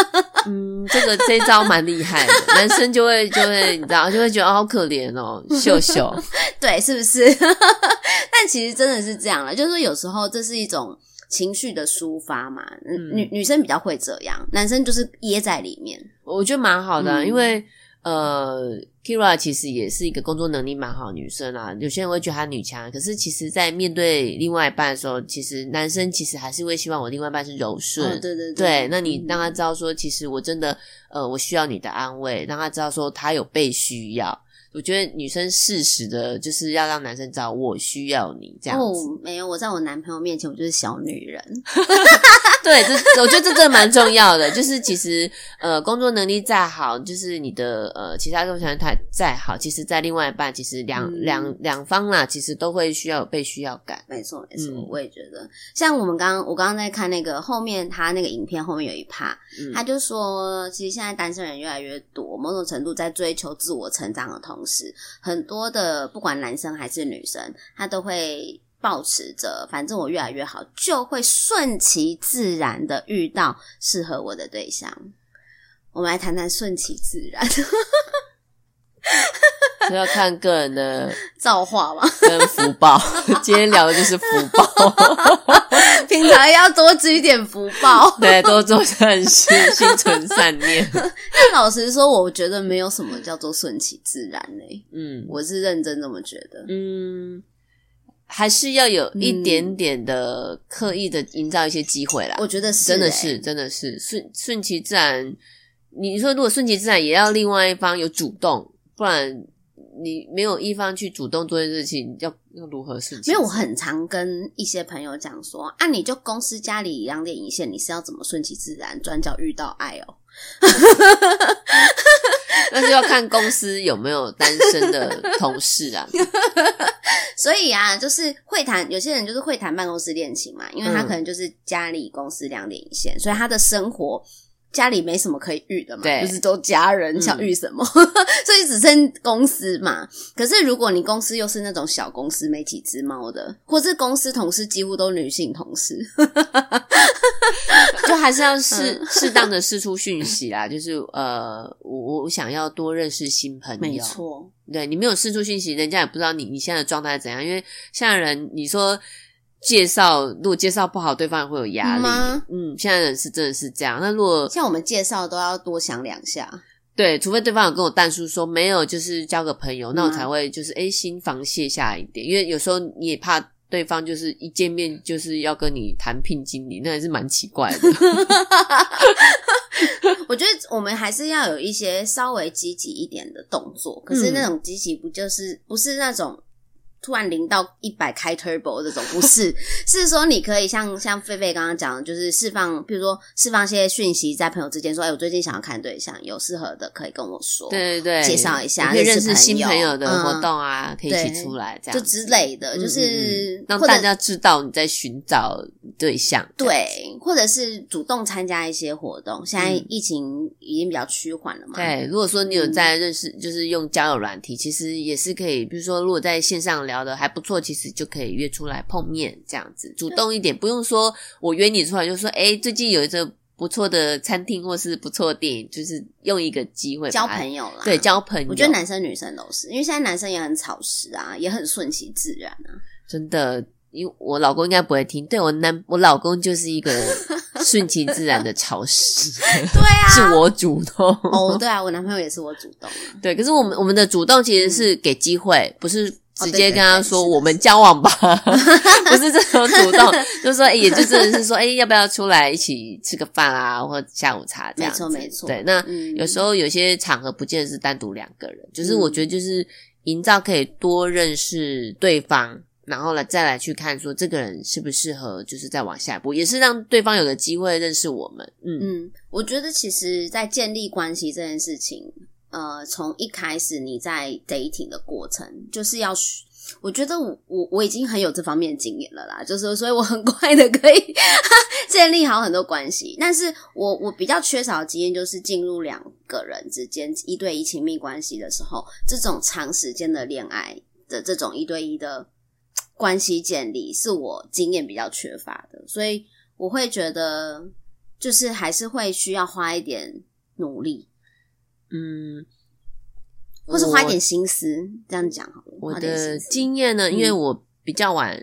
<laughs> 嗯，这个这招蛮厉害的，男生就会就会你知道，就会觉得好可怜哦，秀秀，<laughs> 对，是不是？但其实真的是这样了，就是说有时候这是一种情绪的抒发嘛。嗯、女女生比较会这样，男生就是噎在里面。我觉得蛮好的、啊，嗯、因为。呃，Keira 其实也是一个工作能力蛮好的女生啊。有些人会觉得她女强，可是其实，在面对另外一半的时候，其实男生其实还是会希望我另外一半是柔顺。对对，对，那你让他知道说，其实我真的，呃，我需要你的安慰，让他知道说他有被需要。我觉得女生适时的，就是要让男生知道我需要你这样子。哦，没有，我在我男朋友面前，我就是小女人。<laughs> 对，这我觉得这真的蛮重要的。就是其实呃，工作能力再好，就是你的呃其他工作条件再好，其实，在另外一半，其实两、嗯、两两方啦，其实都会需要有被需要感。没错，没错，嗯、我也觉得。像我们刚刚，我刚刚在看那个后面，他那个影片后面有一趴，嗯、他就说，其实现在单身人越来越多，某种程度在追求自我成长的同时，很多的不管男生还是女生，他都会。保持着，反正我越来越好，就会顺其自然的遇到适合我的对象。我们来谈谈顺其自然，<laughs> 要看个人的造化嘛，跟福报。<laughs> 今天聊的就是福报，<laughs> 平常要多积点福报，对，多做善事，心存善念。但老实说，我觉得没有什么叫做顺其自然嘞、欸。嗯，我是认真这么觉得。嗯。还是要有一点点的刻意的营造一些机会啦，我觉得是、欸，真的是，真的是顺顺其自然。你说如果顺其自然，也要另外一方有主动，不然你没有一方去主动做这件事情，要要如何顺其？因为我很常跟一些朋友讲说，啊，你就公司家里两点一线，你是要怎么顺其自然，转角遇到爱哦。那就要看公司有没有单身的同事啊。<laughs> 所以啊，就是会谈，有些人就是会谈办公室恋情嘛，因为他可能就是家里公司两点一线，嗯、所以他的生活家里没什么可以遇的嘛，对就是都家人想遇什么，嗯、<laughs> 所以只剩公司嘛。可是如果你公司又是那种小公司，没几只猫的，或是公司同事几乎都女性同事。就还是要适 <laughs> 适当的释出讯息啦，就是呃，我我想要多认识新朋友，没错，对，你没有释出讯息，人家也不知道你你现在的状态怎样，因为现在人你说介绍，如果介绍不好，对方也会有压力。吗嗯，现在人是真的是这样。那如果像我们介绍都要多想两下，对，除非对方有跟我淡叔说没有，就是交个朋友，那我才会就是诶心防卸下一点，因为有时候你也怕。对方就是一见面就是要跟你谈聘经理，那还是蛮奇怪的。<laughs> 我觉得我们还是要有一些稍微积极一点的动作，可是那种积极不就是不是那种。突然零到一百开 turbo 这种不是，是说你可以像像狒狒刚刚讲的，就是释放，比如说释放一些讯息在朋友之间，说，哎，我最近想要看对象，有适合的可以跟我说，对对对，介绍一下，可以认识新朋友的活动啊，嗯、可以一起出来这样，就之类的，就是让大家知道你在寻找对象，对，或者是主动参加一些活动。现在疫情已经比较趋缓了嘛，对，如果说你有在认识，嗯、就是用交友软体，其实也是可以，比如说如果在线上聊。聊的还不错，其实就可以约出来碰面，这样子主动一点，不用说我约你出来，就说哎，最近有一个不错的餐厅或是不错的电影，就是用一个机会交朋友啦。对，交朋友。我觉得男生女生都是，因为现在男生也很草食啊，也很顺其自然啊。真的，因为我老公应该不会听，对我男，我老公就是一个 <laughs> 顺其自然的潮湿。对啊，<laughs> 是我主动。哦，对啊，我男朋友也是我主动。对，可是我们我们的主动其实是给机会，嗯、不是。直接跟他说我们交往吧，<laughs> 不是这种主动，就是说，也就真的是说，哎，要不要出来一起吃个饭啊，或者下午茶这样子？没错，没错。对，那有时候有些场合不见得是单独两个人，就是我觉得就是营造可以多认识对方，然后来再来去看说这个人适不适合，就是再往下一步，也是让对方有个机会认识我们。嗯嗯，我觉得其实，在建立关系这件事情，呃，从一开始你在 dating 的过程，就是要，我觉得我我我已经很有这方面的经验了啦，就是所以我很快的可以 <laughs> 建立好很多关系。但是我我比较缺少经验，就是进入两个人之间一对一亲密关系的时候，这种长时间的恋爱的这种一对一的。关系建立是我经验比较缺乏的，所以我会觉得就是还是会需要花一点努力，嗯，或是花一点心思，这样讲好了。我的经验呢，因为我比较晚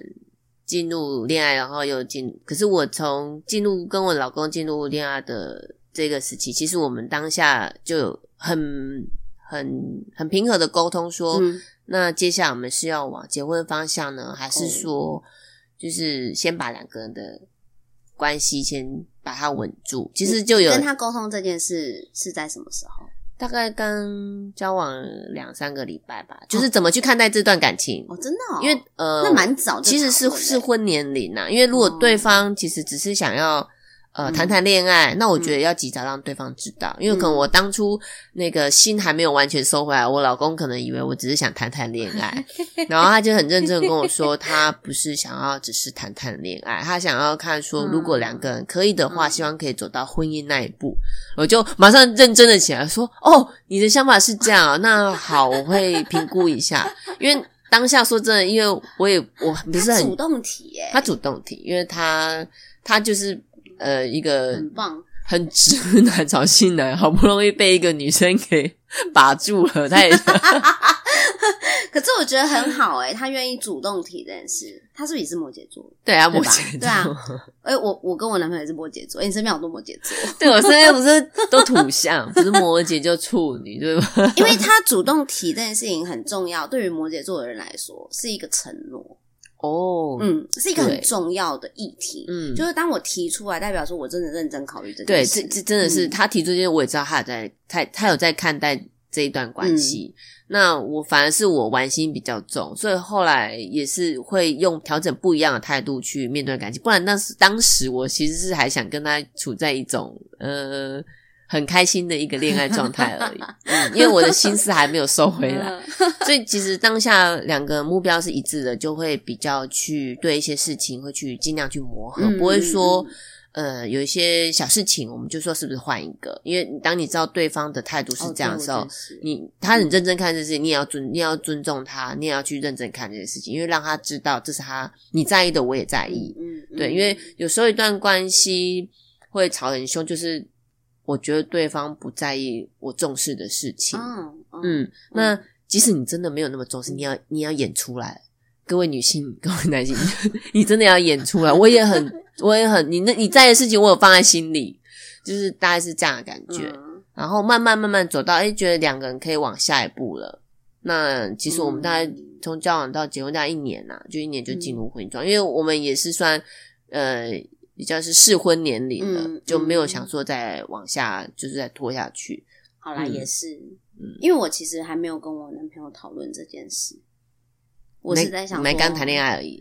进入恋爱，然后又进，可是我从进入跟我老公进入恋爱的这个时期，其实我们当下就有很很很平和的沟通说。嗯那接下来我们是要往结婚方向呢，还是说，就是先把两个人的关系先把它稳住？其实就有跟他沟通这件事是在什么时候？大概刚交往两三个礼拜吧，就是怎么去看待这段感情？哦，真的哦，因为呃，那蛮早，其实是是婚年龄呐。因为如果对方其实只是想要。呃，谈谈恋爱，那我觉得要及早让对方知道，嗯、因为可能我当初那个心还没有完全收回来，我老公可能以为我只是想谈谈恋爱，<laughs> 然后他就很认真的跟我说，他不是想要只是谈谈恋爱，他想要看说，如果两个人可以的话，希望可以走到婚姻那一步。我就马上认真的起来说，哦，你的想法是这样啊，那好，我会评估一下，<laughs> 因为当下说真的，因为我也我不是很主动提耶，他主动提，因为他他就是。呃，一个很棒、很直男找性男，<laughs> 好不容易被一个女生给把住了，他也。<laughs> 可是我觉得很好哎、欸，他愿意主动提这件事。他是不是也是摩羯座？对啊，摩羯座。对啊，哎、欸，我我跟我男朋友也是摩羯座。哎、欸，你身边好多摩羯座？对，我身边不是都土象，<laughs> 不是摩羯就处女，对吧？因为他主动提这件事情很重要，对于摩羯座的人来说是一个承诺。哦，oh, 嗯，是一个很重要的议题。嗯，就是当我提出来，代表说我真的认真考虑这件事。对，这这真的是、嗯、他提出这些，我也知道他有在，他他有在看待这一段关系。嗯、那我反而是我玩心比较重，所以后来也是会用调整不一样的态度去面对感情。不然当时当时我其实是还想跟他处在一种呃。很开心的一个恋爱状态而已，嗯，因为我的心思还没有收回来，所以其实当下两个目标是一致的，就会比较去对一些事情会去尽量去磨合，不会说呃有一些小事情我们就说是不是换一个，因为当你知道对方的态度是这样的时候，你他很认真看这事情，你也要尊你也要尊重他，你也要去认真看这件事情，因为让他知道这是他你在意的，我也在意，嗯，对，因为有时候一段关系会吵很凶，就是。我觉得对方不在意我重视的事情，嗯，嗯，那即使你真的没有那么重视，你要你要演出来，各位女性，各位男性，<laughs> 你真的要演出来。我也很，我也很，你那你在意的事情，我有放在心里，就是大概是这样的感觉。嗯，然后慢慢慢慢走到，哎，觉得两个人可以往下一步了。那其实我们大概从交往到结婚大概一年呐，就一年就进入婚姻状，因为我们也是算呃。比较是适婚年龄了，嗯、就没有想说再往下，就是再拖下去。好啦，嗯、也是，嗯，因为我其实还没有跟我男朋友讨论这件事，我是在想，没刚谈恋爱而已。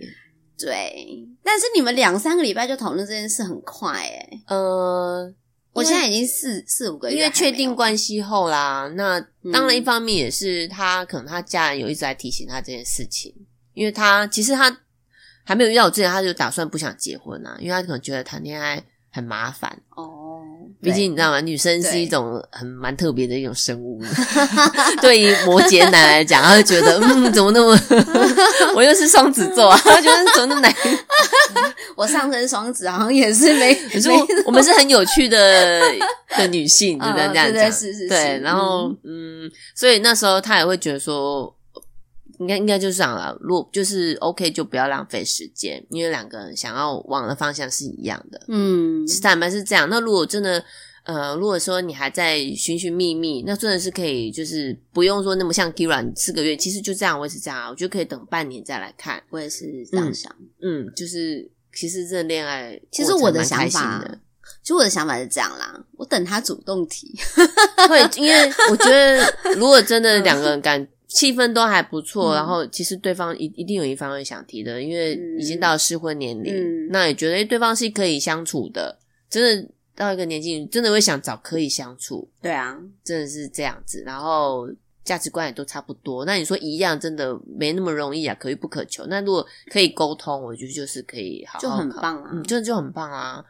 对，但是你们两三个礼拜就讨论这件事，很快哎、欸。呃，我现在已经四四五个月，因为确定关系后啦。那当然，一方面也是他可能他家人有一直在提醒他这件事情，因为他其实他。还没有遇到我之前，他就打算不想结婚啊，因为他可能觉得谈恋爱很麻烦哦。毕竟你知道吗？女生是一种很蛮特别的一种生物。<laughs> 对于摩羯男来讲，他就觉得嗯，怎么那么 <laughs>…… 我又是双子座啊，<laughs> 他觉得怎么那么难？我上升双子好像也是没。可是我我们是很有趣的的女性，就这样讲。对，是是。对，然后嗯，所以那时候他也会觉得说。应该应该就是这样了，如果就是 OK，就不要浪费时间，因为两个人想要往的方向是一样的。嗯，是坦白是这样。那如果真的，呃，如果说你还在寻寻觅觅，那真的是可以，就是不用说那么像 Kira 四个月，其实就这样，我也是这样，我觉得可以等半年再来看。我也是这样想。嗯，嗯，就是其实这恋爱，其实我的想法，其实我的想法是这样啦，我等他主动提，会，因为我觉得如果真的两个人感。气氛都还不错，嗯、然后其实对方一一定有一方会想提的，因为已经到了适婚年龄，嗯、那也觉得对方是可以相处的，真的到一个年纪，真的会想找可以相处。对啊，真的是这样子，然后价值观也都差不多。那你说一样，真的没那么容易啊，可遇不可求。那如果可以沟通，我觉得就是可以好好，就很棒啊，嗯，就就很棒啊。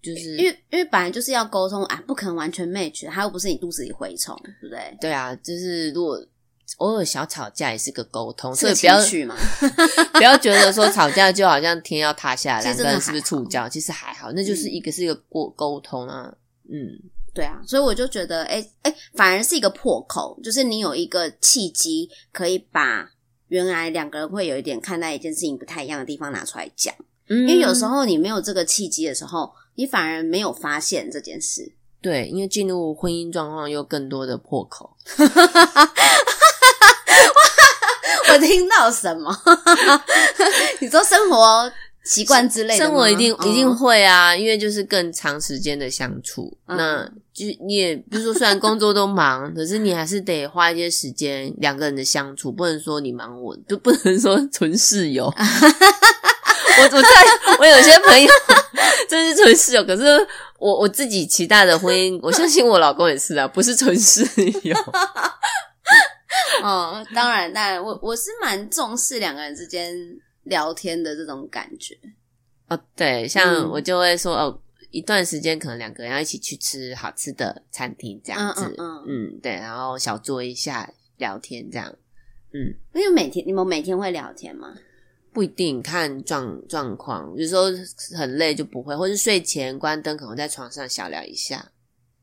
就是因为因为本来就是要沟通啊，不可能完全 match，他又不是你肚子里蛔虫，对不对？对啊，就是如果偶尔小吵架也是个沟通，所以不要去嘛，<laughs> 不要觉得说吵架就好像天要塌下来，两个人是不是触交？礁？其实还好，那就是一个是一个过沟通啊，嗯，对啊，所以我就觉得，哎哎，反而是一个破口，就是你有一个契机，可以把原来两个人会有一点看待一件事情不太一样的地方拿出来讲。嗯，因为有时候你没有这个契机的时候，你反而没有发现这件事。对，因为进入婚姻状况又更多的破口。<laughs> <laughs> 我听到什么？<laughs> 你说生活习惯之类的，生活一定、嗯、一定会啊，因为就是更长时间的相处，嗯、那就你也比如说，虽然工作都忙，<laughs> 可是你还是得花一些时间两个人的相处，不能说你忙我，就不能说纯室友。我我在我有些朋友真是纯室友，可是我我自己期待的婚姻，我相信我老公也是啊，不是纯室友。哦，<laughs> 当然，当然，我我是蛮重视两个人之间聊天的这种感觉。哦，对，像我就会说，嗯、哦，一段时间可能两个人要一起去吃好吃的餐厅这样子，嗯，嗯，嗯，嗯，对，然后小坐一下聊天这样，嗯，因为每天你们每天会聊天吗？不一定，看状状况，有时候很累就不会，或是睡前关灯，可能在床上小聊一下。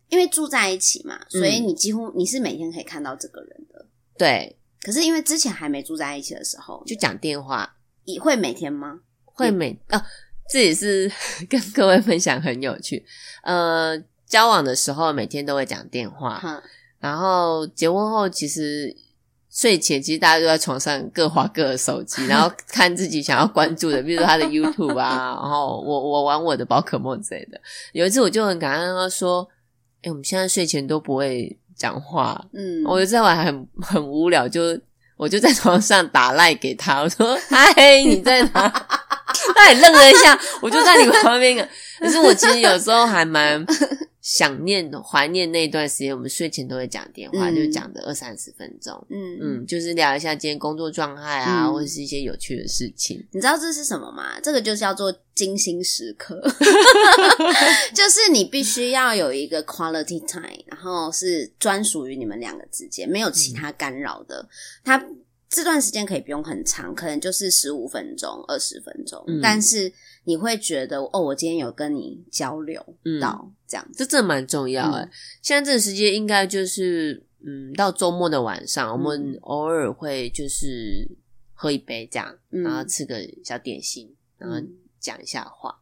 因为住在一起嘛，所以你几乎你是每天可以看到这个人的。对，可是因为之前还没住在一起的时候，就讲电话，你会每天吗？会每啊，这也是 <laughs> 跟各位分享很有趣。呃，交往的时候每天都会讲电话，嗯、然后结婚后其实睡前其实大家都在床上各划各的手机，然后 <laughs> 看自己想要关注的，比如说他的 YouTube 啊，然后我我玩我的宝可梦之类的。有一次我就很感恩，他说：“哎，我们现在睡前都不会。”讲话，嗯，我就在晚很 <laughs> 很无聊，就我就在床上打赖给他，我说：“嗨，你在哪？” <laughs> 他也愣了一下，我就在你旁边。可是我其实有时候还蛮。想念、怀念那段时间，我们睡前都会讲电话，嗯、就讲的二三十分钟。嗯嗯，就是聊一下今天工作状态啊，嗯、或者是一些有趣的事情。你知道这是什么吗？这个就是叫做精心时刻，<laughs> <laughs> 就是你必须要有一个 quality time，然后是专属于你们两个之间，没有其他干扰的。他、嗯、这段时间可以不用很长，可能就是十五分钟、二十分钟，嗯、但是。你会觉得哦，我今天有跟你交流到、嗯、这样子，这真的蛮重要哎、嗯、现在这个时间应该就是嗯，到周末的晚上，嗯、我们偶尔会就是喝一杯这样，嗯、然后吃个小点心，然后讲一下话。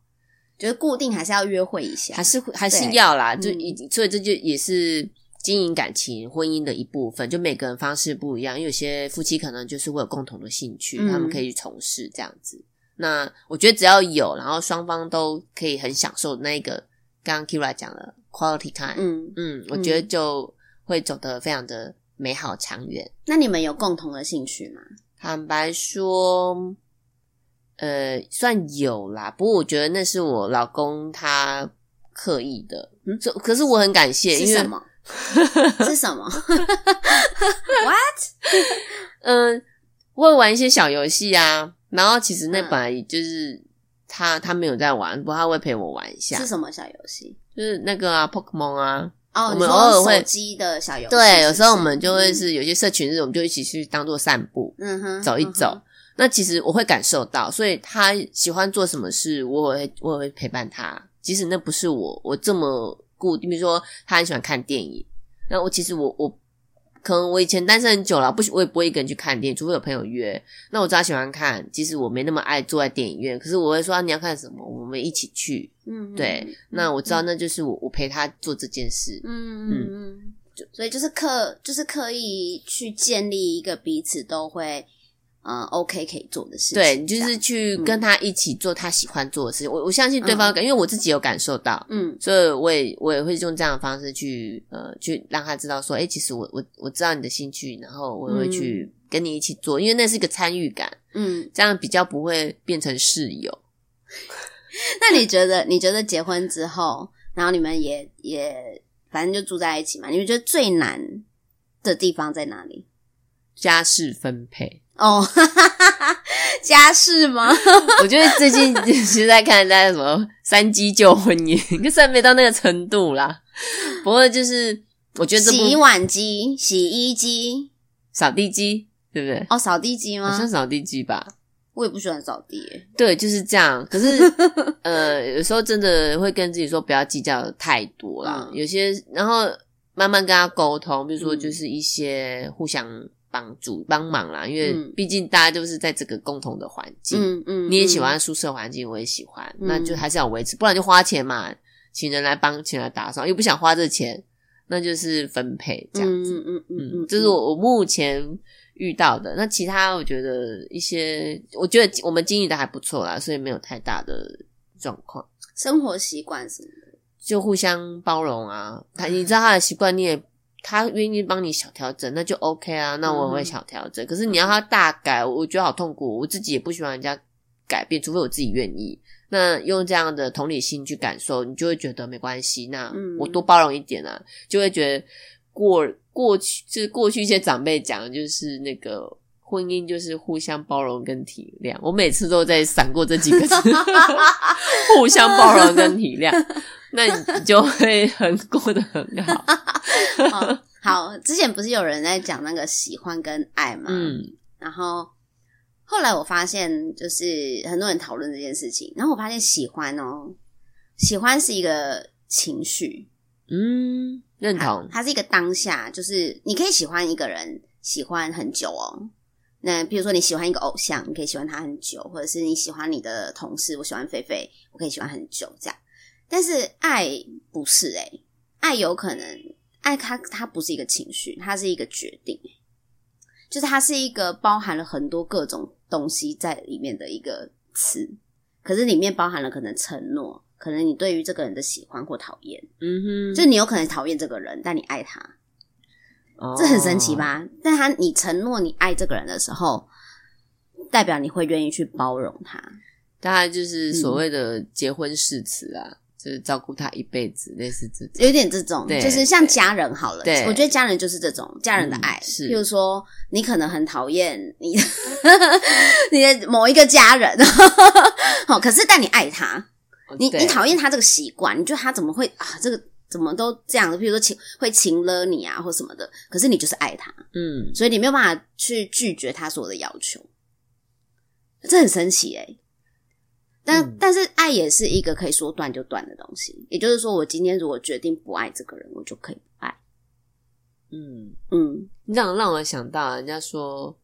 觉得固定还是要约会一下，还是还是要啦。对就所以这就也是经营感情、婚姻的一部分。就每个人方式不一样，因为有些夫妻可能就是会有共同的兴趣，嗯、他们可以去从事这样子。那我觉得只要有，然后双方都可以很享受那个刚刚 Kyria 讲的 quality time，嗯嗯，我觉得就会走得非常的美好长远。那你们有共同的兴趣吗？坦白说，呃，算有啦。不过我觉得那是我老公他刻意的，嗯，可是我很感谢，因为什么？是什么？<laughs> What？嗯，我会玩一些小游戏啊。然后其实那本来就是他，嗯、他没有在玩，不过他会陪我玩一下。是什么小游戏？就是那个啊，Pokemon 啊。哦，我们偶尔会手机的小游戏。对，有时候我们就会是有些社群日，我们就一起去当做散步，嗯哼，走一走。嗯、那其实我会感受到，所以他喜欢做什么事，我也会我也会陪伴他。即使那不是我我这么固定，比如说他很喜欢看电影，那我其实我我。可能我以前单身很久了，不，我也不会一个人去看电影，除非有朋友约。那我知道他喜欢看，即使我没那么爱坐在电影院，可是我会说、啊、你要看什么，我们一起去。嗯，对。嗯、那我知道那就是我，我陪他做这件事。嗯嗯嗯。就所以就是刻，就是刻意去建立一个彼此都会嗯，OK 可以做的事情。对，你就是去跟他一起做他喜欢做的事情。嗯、我我相信对方感，因为我自己有感受到，嗯，所以我也我也会用这样的方式去呃，去让他知道说，哎，其实我我我知道你的兴趣，然后我会去跟你一起做，嗯、因为那是一个参与感，嗯，这样比较不会变成室友。<laughs> 那你觉得？你觉得结婚之后，然后你们也也反正就住在一起嘛？你们觉得最难的地方在哪里？家事分配。哦，哈哈哈哈，家事吗？<laughs> 我觉得最近其 <laughs> 实在看在什么三鸡救婚姻，可是还没到那个程度啦。不过就是我觉得洗碗机、洗衣机、扫地机，对不对？哦，扫地机吗？好像扫地机吧。我也不喜欢扫地耶。对，就是这样。可是 <laughs> 呃，有时候真的会跟自己说不要计较太多啦。嗯、有些然后慢慢跟他沟通，比如说就是一些互相。帮助帮忙啦，因为毕竟大家都是在这个共同的环境，嗯嗯，你也喜欢宿舍环境，我也喜欢，嗯、那就还是要维持，不然就花钱嘛，请人来帮，请人来打扫，又不想花这钱，那就是分配这样子，嗯嗯嗯嗯，这是我我目前遇到的。那其他我觉得一些，我觉得我们经营的还不错啦，所以没有太大的状况。生活习惯什么的，就互相包容啊。他你知道他的习惯，你也。他愿意帮你小调整，那就 OK 啊。那我也会小调整。嗯、可是你要他大改，我觉得好痛苦。我自己也不喜欢人家改变，除非我自己愿意。那用这样的同理心去感受，你就会觉得没关系。那我多包容一点啊，就会觉得过过去就是过去一些长辈讲的就是那个婚姻就是互相包容跟体谅。我每次都在闪过这几个字，<laughs> 互相包容跟体谅。那你就会很过得很好。<laughs> 好，好，之前不是有人在讲那个喜欢跟爱嘛？嗯，然后后来我发现，就是很多人讨论这件事情，然后我发现喜欢哦，喜欢是一个情绪，嗯，认同，它是一个当下，就是你可以喜欢一个人，喜欢很久哦。那比如说你喜欢一个偶像，你可以喜欢他很久，或者是你喜欢你的同事，我喜欢菲菲，我可以喜欢很久这样。但是爱不是诶、欸，爱有可能爱它它不是一个情绪，它是一个决定，就是它是一个包含了很多各种东西在里面的一个词，可是里面包含了可能承诺，可能你对于这个人的喜欢或讨厌，嗯哼，就你有可能讨厌这个人，但你爱他，哦，这很神奇吧？但他你承诺你爱这个人的时候，代表你会愿意去包容他，大概就是所谓的结婚誓词啊。就是照顾他一辈子，类似这种，有点这种，就是像家人好了。对，我觉得家人就是这种家人的爱。嗯、是，譬如说，你可能很讨厌你 <laughs> 你的某一个家人，好，<laughs> 可是但你爱他，哦、你你讨厌他这个习惯，你觉得他怎么会啊？这个怎么都这样？譬如说情会情勒你啊，或什么的。可是你就是爱他，嗯，所以你没有办法去拒绝他所有的要求，这很神奇诶、欸但、嗯、但是爱也是一个可以说断就断的东西，也就是说，我今天如果决定不爱这个人，我就可以不爱。嗯嗯，让让我想到，人家说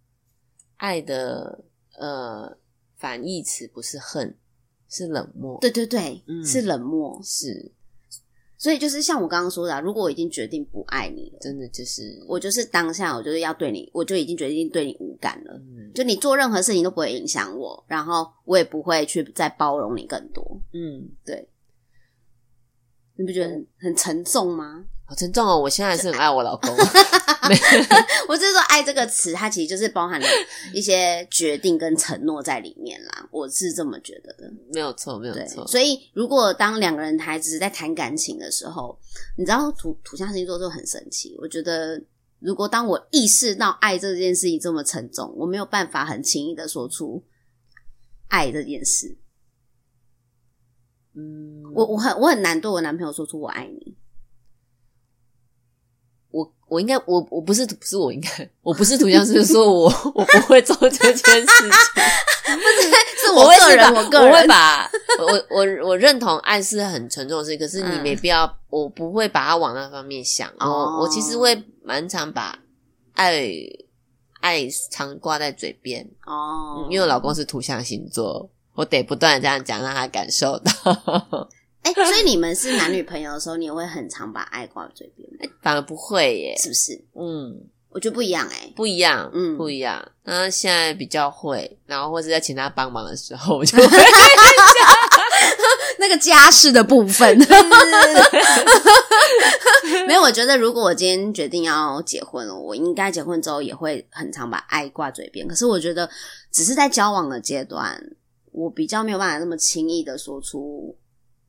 爱的呃反义词不是恨，是冷漠。对对对，嗯、是冷漠，是。所以就是像我刚刚说的，如果我已经决定不爱你了，真的就是我就是当下，我就是要对你，我就已经决定对你无感了。嗯，就你做任何事情都不会影响我，然后我也不会去再包容你更多。嗯，对。你不觉得很很沉重吗？好沉重哦！我现在还是很爱我老公。<laughs> 我是说“爱”这个词，它其实就是包含了一些决定跟承诺在里面啦。我是这么觉得的。没有错，没有错。所以，如果当两个人还只是在谈感情的时候，你知道土土象星座就很神奇。我觉得，如果当我意识到爱这件事情这么沉重，我没有办法很轻易的说出爱这件事。嗯，我我很我很难对我男朋友说出我爱你。我应该，我我不是不是我应该，我不是土象星座，我我不会做这件事情。<laughs> 不是，是我个人，我个人，我会把我我我认同爱是很沉重的事情，可是你没必要，嗯、我不会把它往那方面想。哦、我我其实会蛮常把爱爱常挂在嘴边哦、嗯，因为我老公是土象星座，我得不断的这样讲，让他感受到。哎、欸，所以你们是男女朋友的时候，你也会很常把爱挂嘴边吗？反而不会耶，是不是？嗯，我觉得不一样哎、欸，不一样，嗯，不一样。那现在比较会，然后或者在请他帮忙的时候，我就 <laughs> 会 <laughs> 那个家事的部分。<laughs> 没有，我觉得如果我今天决定要结婚了，我应该结婚之后也会很常把爱挂嘴边。可是我觉得，只是在交往的阶段，我比较没有办法那么轻易的说出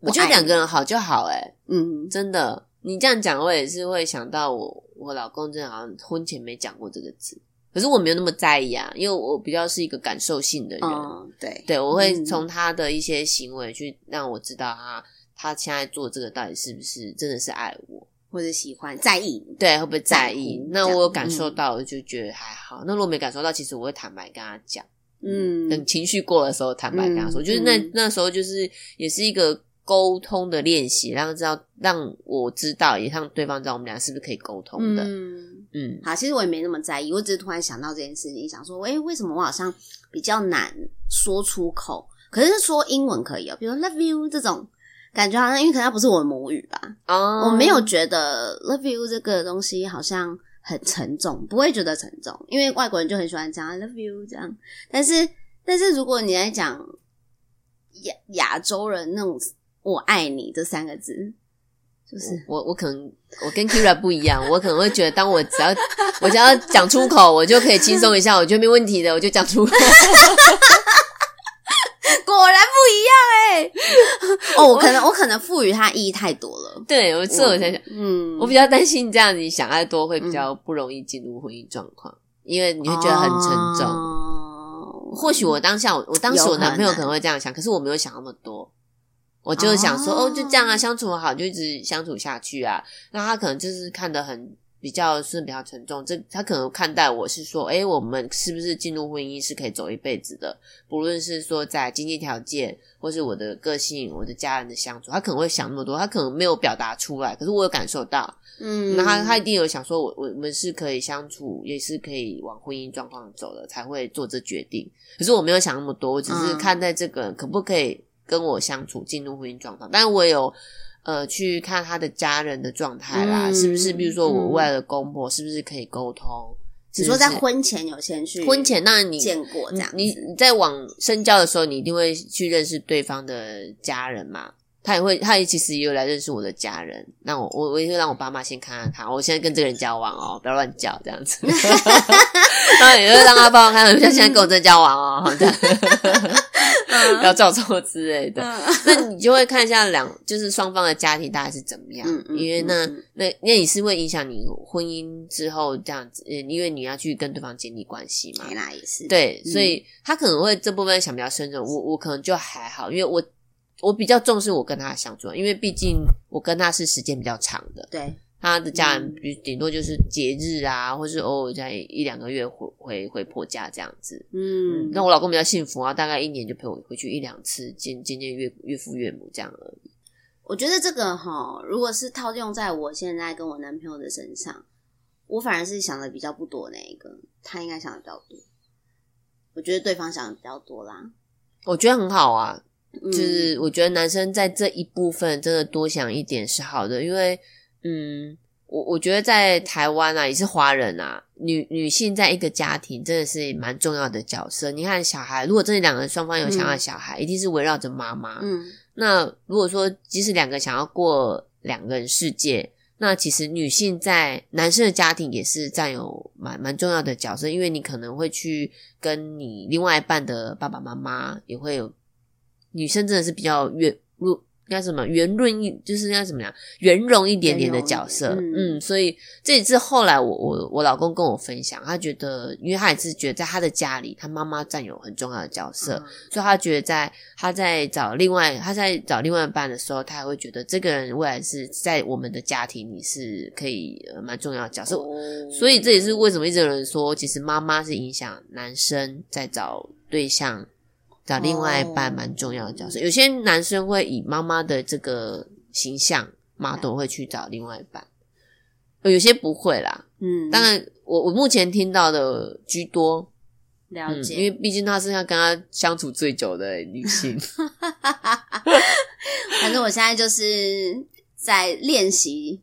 我。觉得两个人好就好、欸，哎，嗯，真的。你这样讲，我也是会想到我我老公真的好像婚前没讲过这个字，可是我没有那么在意啊，因为我比较是一个感受性的人，嗯、对对，我会从他的一些行为去让我知道他他现在做这个到底是不是真的是爱我。或者喜欢在意，对，会不会在意？在那我有感受到，我就觉得还好。嗯、那如果没感受到，其实我会坦白跟他讲。嗯，等情绪过的时候，坦白跟他说。嗯、就是那、嗯、那时候，就是也是一个沟通的练习，让知道，让我知道，也让对方知道我们俩是不是可以沟通的。嗯嗯。好，其实我也没那么在意，我只是突然想到这件事情，想说，哎、欸，为什么我好像比较难说出口？可是说英文可以哦，比如 love you 这种。感觉好像，因为可能它不是我的母语吧，oh. 我没有觉得 love you 这个东西好像很沉重，不会觉得沉重，因为外国人就很喜欢讲 love you 这样。但是，但是如果你来讲亚亚洲人那种“我爱你”这三个字，就是我我可能我跟 Kyria 不一样，我可能会觉得，当我只要我只要讲出口，我就可以轻松一下，我觉得没问题的，我就讲出口。<laughs> 果然不一样哎、欸！<laughs> 哦，我可能我可能赋予它意义太多了。对，我这我想想，嗯，我比较担心这样你想太多会比较不容易进入婚姻状况，嗯、因为你会觉得很沉重。哦、或许我当下我，我当时我男朋友可能会这样想，可是我没有想那么多，我就想说哦，哦，就这样啊，相处好就一直相处下去啊。那他可能就是看得很。比较是比较沉重，这他可能看待我是说，诶，我们是不是进入婚姻是可以走一辈子的？不论是说在经济条件，或是我的个性、我的家人的相处，他可能会想那么多，他可能没有表达出来，可是我有感受到，嗯，那他他一定有想说我，我我们是可以相处，也是可以往婚姻状况走的，才会做这决定。可是我没有想那么多，我只是看待这个人可不可以跟我相处，进入婚姻状况，但是我也有。呃，去看他的家人的状态啦，嗯、是不是？比如说我未来的公婆，是不是可以沟通？只、嗯、说在婚前有先去婚前，那你见过这样你？你在往深交的时候，你一定会去认识对方的家人嘛？他也会，他也其实也有来认识我的家人。那我我我也会让我爸妈先看看他，我现在跟这个人交往哦，不要乱叫这样子。<laughs> 然后也会让他爸妈看，像现在跟我在交往哦，这样。不要照错之类的，嗯、<laughs> 那你就会看一下两，就是双方的家庭大概是怎么样，因为那那那也是会影响你婚姻之后这样子，因为你要去跟对方建立关系嘛，那也是。对，所以他可能会这部分想比较深入，我我可能就还好，因为我我比较重视我跟他的相处，因为毕竟我跟他是时间比较长的，对。他的家人，比顶多就是节日啊，嗯、或是偶尔在一两个月回回回婆家这样子。嗯，那我老公比较幸福啊，大概一年就陪我回去一两次，见见见岳岳父岳母这样而已。我觉得这个哈，如果是套用在我现在跟我男朋友的身上，我反而是想的比较不多那一个，他应该想的比较多。我觉得对方想的比较多啦，我觉得很好啊，嗯、就是我觉得男生在这一部分真的多想一点是好的，因为。嗯，我我觉得在台湾啊，也是华人啊，女女性在一个家庭真的是蛮重要的角色。你看小孩，如果真的两个人双方有想要小孩，嗯、一定是围绕着妈妈。嗯，那如果说即使两个想要过两个人世界，那其实女性在男生的家庭也是占有蛮蛮重要的角色，因为你可能会去跟你另外一半的爸爸妈妈也会有，女生真的是比较越入。应该什么圆润一，就是应该怎么样圆融一点点的角色，嗯，嗯，所以这也是后来我我我老公跟我分享，他觉得，因为他也是觉得在他的家里，他妈妈占有很重要的角色，嗯、所以他觉得在他在找另外他在找另外一半的时候，他还会觉得这个人未来是在我们的家庭里是可以蛮重要的角色，哦、所以这也是为什么一直有人说，其实妈妈是影响男生在找对象。找另外一半蛮重要的角色，有些男生会以妈妈的这个形象 model 会去找另外一半，有些不会啦。嗯，当然我我目前听到的居多，了解，因为毕竟她是要跟他相处最久的女性。<laughs> <laughs> 反正我现在就是在练习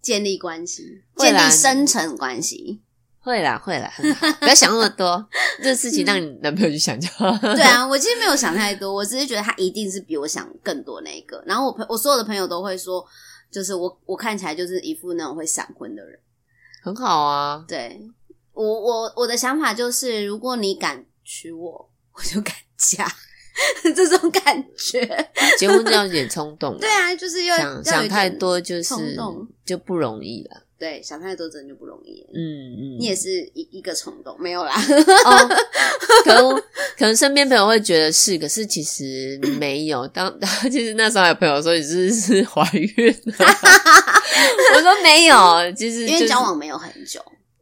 建立关系，建立深层关系。会啦，会啦，<laughs> 很好，不要想那么多，这个事情让你男朋友去想就好。对啊，我其实没有想太多，我只是觉得他一定是比我想更多那一个。然后我朋我所有的朋友都会说，就是我我看起来就是一副那种会闪婚的人，很好啊。对，我我我的想法就是，如果你敢娶我，我就敢嫁，<laughs> 这种感觉。结婚就要有点冲动，对啊，就是要想想太多，就是就不容易了。对，想太多真的就不容易。嗯嗯，你也是一一个冲动，没有啦。哦，<laughs> 可能可能身边朋友会觉得是，可是其实没有。当 <coughs> 其实那时候有朋友说你是是怀孕了，<laughs> 我说没有，其实、就是、因为交往没有很久。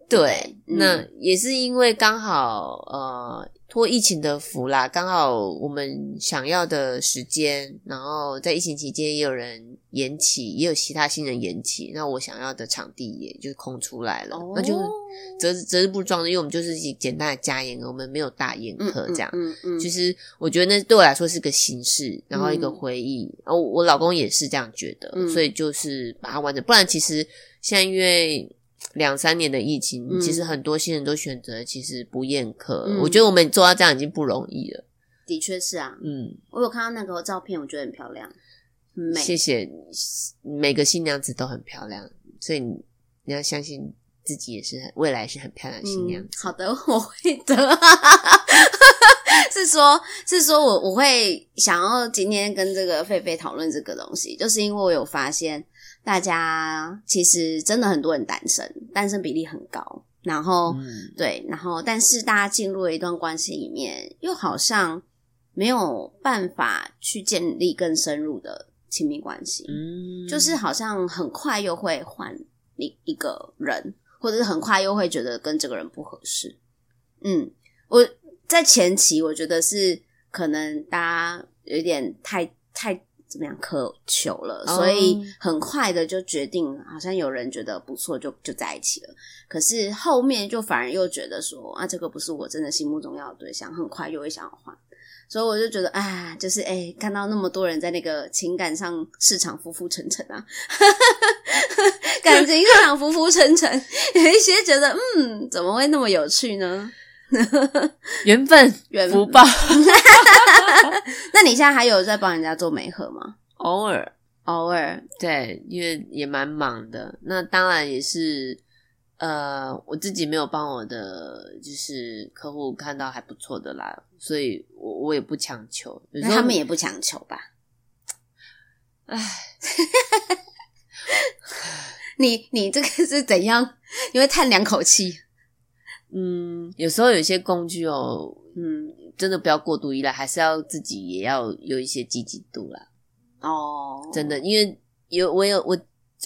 对，对那、嗯、也是因为刚好呃。托疫情的福啦，刚好我们想要的时间，然后在疫情期间也有人延期，也有其他新人延期，那我想要的场地也就空出来了，哦、那就择择日不撞日，因为我们就是简单的家宴，我们没有大宴客这样。嗯嗯，嗯，嗯，其实我觉得那对我来说是个形式，然后一个回忆。哦、嗯，我老公也是这样觉得，嗯、所以就是把它完整。不然其实现在因为。两三年的疫情，嗯、其实很多新人都选择其实不宴客。嗯、我觉得我们做到这样已经不容易了。的确是啊，嗯，我有看到那个照片，我觉得很漂亮，很美。谢谢，每个新娘子都很漂亮，所以你要相信自己也是很未来是很漂亮的新娘子。嗯、好的，<laughs> 我会的。是说，是说我我会想要今天跟这个狒狒讨论这个东西，就是因为我有发现。大家其实真的很多人单身，单身比例很高。然后，嗯、对，然后但是大家进入了一段关系里面，又好像没有办法去建立更深入的亲密关系。嗯，就是好像很快又会换一一个人，或者是很快又会觉得跟这个人不合适。嗯，我在前期我觉得是可能大家有点太太。怎么样渴求了，所以很快的就决定，好像有人觉得不错，就就在一起了。可是后面就反而又觉得说啊，这个不是我真的心目中要的对象，很快又会想要换。所以我就觉得，哎，就是哎，看到那么多人在那个情感上市场浮浮沉沉啊，<laughs> 感情市场浮浮沉沉，有一些觉得，嗯，怎么会那么有趣呢？缘分，缘福报。<laughs> 那你现在还有在帮人家做媒合吗？偶尔，偶尔，对，因为也蛮忙的。那当然也是，呃，我自己没有帮我的就是客户看到还不错的啦，所以我我也不强求。那他们也不强求吧？唉，<laughs> 你你这个是怎样？你会叹两口气？嗯，有时候有些工具哦，嗯，真的不要过度依赖，还是要自己也要有一些积极度啦。哦，真的，因为有我有我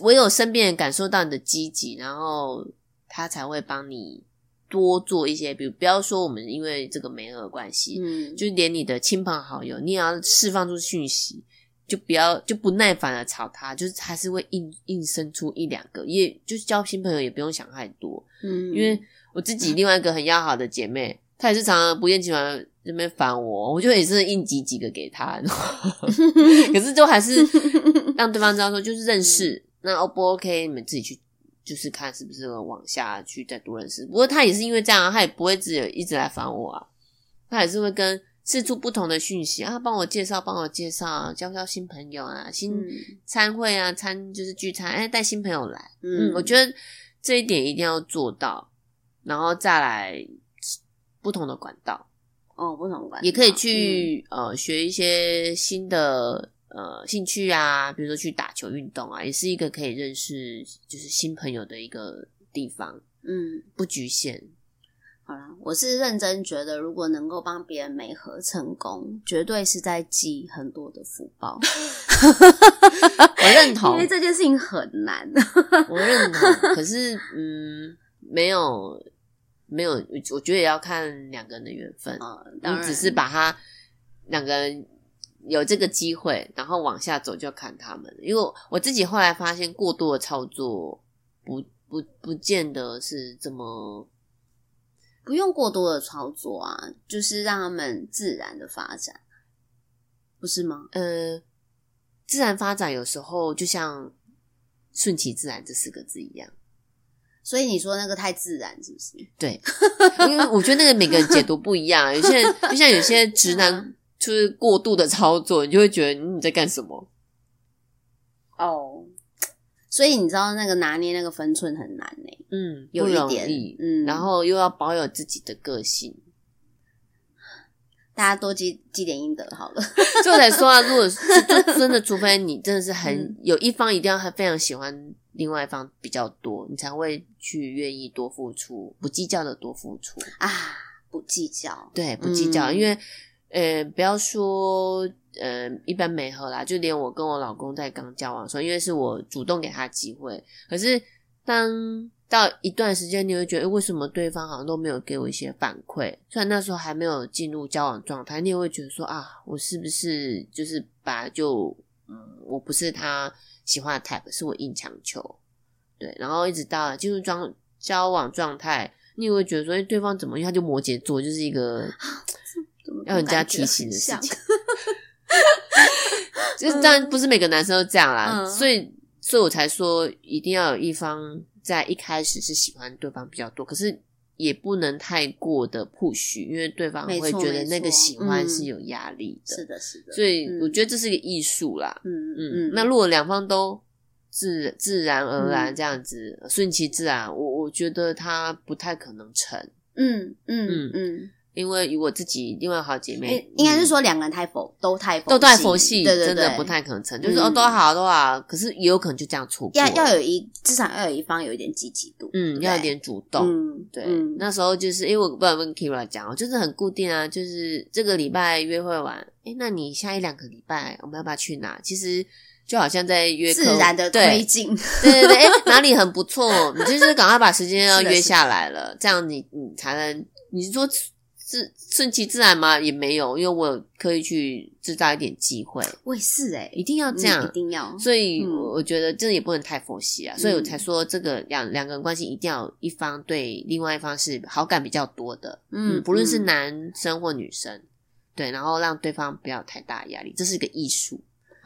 我有身边人感受到你的积极，然后他才会帮你多做一些，比如不要说我们因为这个媒合关系，嗯，就连你的亲朋好友，你也要释放出讯息，就不要就不耐烦的吵他，就是还是会硬硬生出一两个，也就是交新朋友也不用想太多，嗯，因为。我自己另外一个很要好的姐妹，她也是常常不厌其烦在那边烦我，我就也是硬挤几个给她，<laughs> 可是就还是 <laughs> 让对方知道说就是认识，那 O 不 OK？你们自己去就是看是不是往下去再多认识。不过她也是因为这样，她也不会只有一直来烦我啊，她也是会跟四处不同的讯息啊，帮我介绍，帮我介绍，交交新朋友啊，新餐会啊，餐就是聚餐，哎，带新朋友来，嗯，我觉得这一点一定要做到。然后再来不同的管道哦，不同管道也可以去、嗯、呃学一些新的呃兴趣啊，比如说去打球运动啊，也是一个可以认识就是新朋友的一个地方。嗯，不局限。好啦，我是认真觉得，如果能够帮别人美合成功，绝对是在积很多的福报。<laughs> <laughs> 我认同，因为这件事情很难。我认同，可是嗯，没有。没有，我觉得也要看两个人的缘分。哦，你只是把他两个人有这个机会，然后往下走，就看他们。因为我自己后来发现，过多的操作不不不见得是这么，不用过多的操作啊，就是让他们自然的发展，不是吗？呃，自然发展有时候就像顺其自然这四个字一样。所以你说那个太自然是不是？对，因为我觉得那个每个人解读不一样，有些人就像有些直男就是过度的操作，你就会觉得你在干什么？哦，所以你知道那个拿捏那个分寸很难呢。嗯，有一点，嗯，然后又要保有自己的个性。大家多积积点阴德好了。就来说啊，如果是 <laughs> 真的，除非你真的是很、嗯、有一方一定要很非常喜欢另外一方比较多，你才会去愿意多付出，不计较的多付出啊，不计较，对，不计较，嗯、因为呃，不要说呃，一般没合啦，就连我跟我老公在刚交往的时候，因为是我主动给他机会，可是当。到一段时间，你会觉得，为什么对方好像都没有给我一些反馈？虽然那时候还没有进入交往状态，你也会觉得说啊，我是不是就是把就嗯，我不是他喜欢的 type，是我硬强求。对，然后一直到进入状交往状态，你也会觉得说，哎，对方怎么？因为他就摩羯座，就是一个 <laughs> 要人家提醒的事情。<laughs> 就是当然不是每个男生都这样啦，嗯、所以所以我才说一定要有一方。在一开始是喜欢对方比较多，可是也不能太过的 push，因为对方会觉得那个喜欢是有压力的。是的，是的。所以我觉得这是一个艺术啦。嗯嗯嗯。那如果两方都自自然而然这样子顺其自然，我我觉得他不太可能成。嗯嗯嗯嗯。因为以我自己另外好姐妹，应该是说两个人太佛都太都太佛系，真的不太可能成。就是哦，都好都好，可是也有可能就这样错过。要要有一至少要有一方有一点积极度，嗯，要有点主动。嗯，对。那时候就是因为我不知道跟 Kira 讲，就是很固定啊，就是这个礼拜约会完，诶，那你下一两个礼拜我们要不要去哪？其实就好像在约自然的推进。对对对，诶，哪里很不错，你就是赶快把时间 <laughs> 要约下来了，这样你你才能你是说。是顺其自然吗？也没有，因为我有刻意去制造一点机会。我也是哎、欸，一定要这样，嗯、一定要。所以我觉得这也不能太佛系啊，嗯、所以我才说这个两两个人关系一定要一方对另外一方是好感比较多的，嗯，嗯，不论是男生或女生，对，然后让对方不要太大压力，这是一个艺术。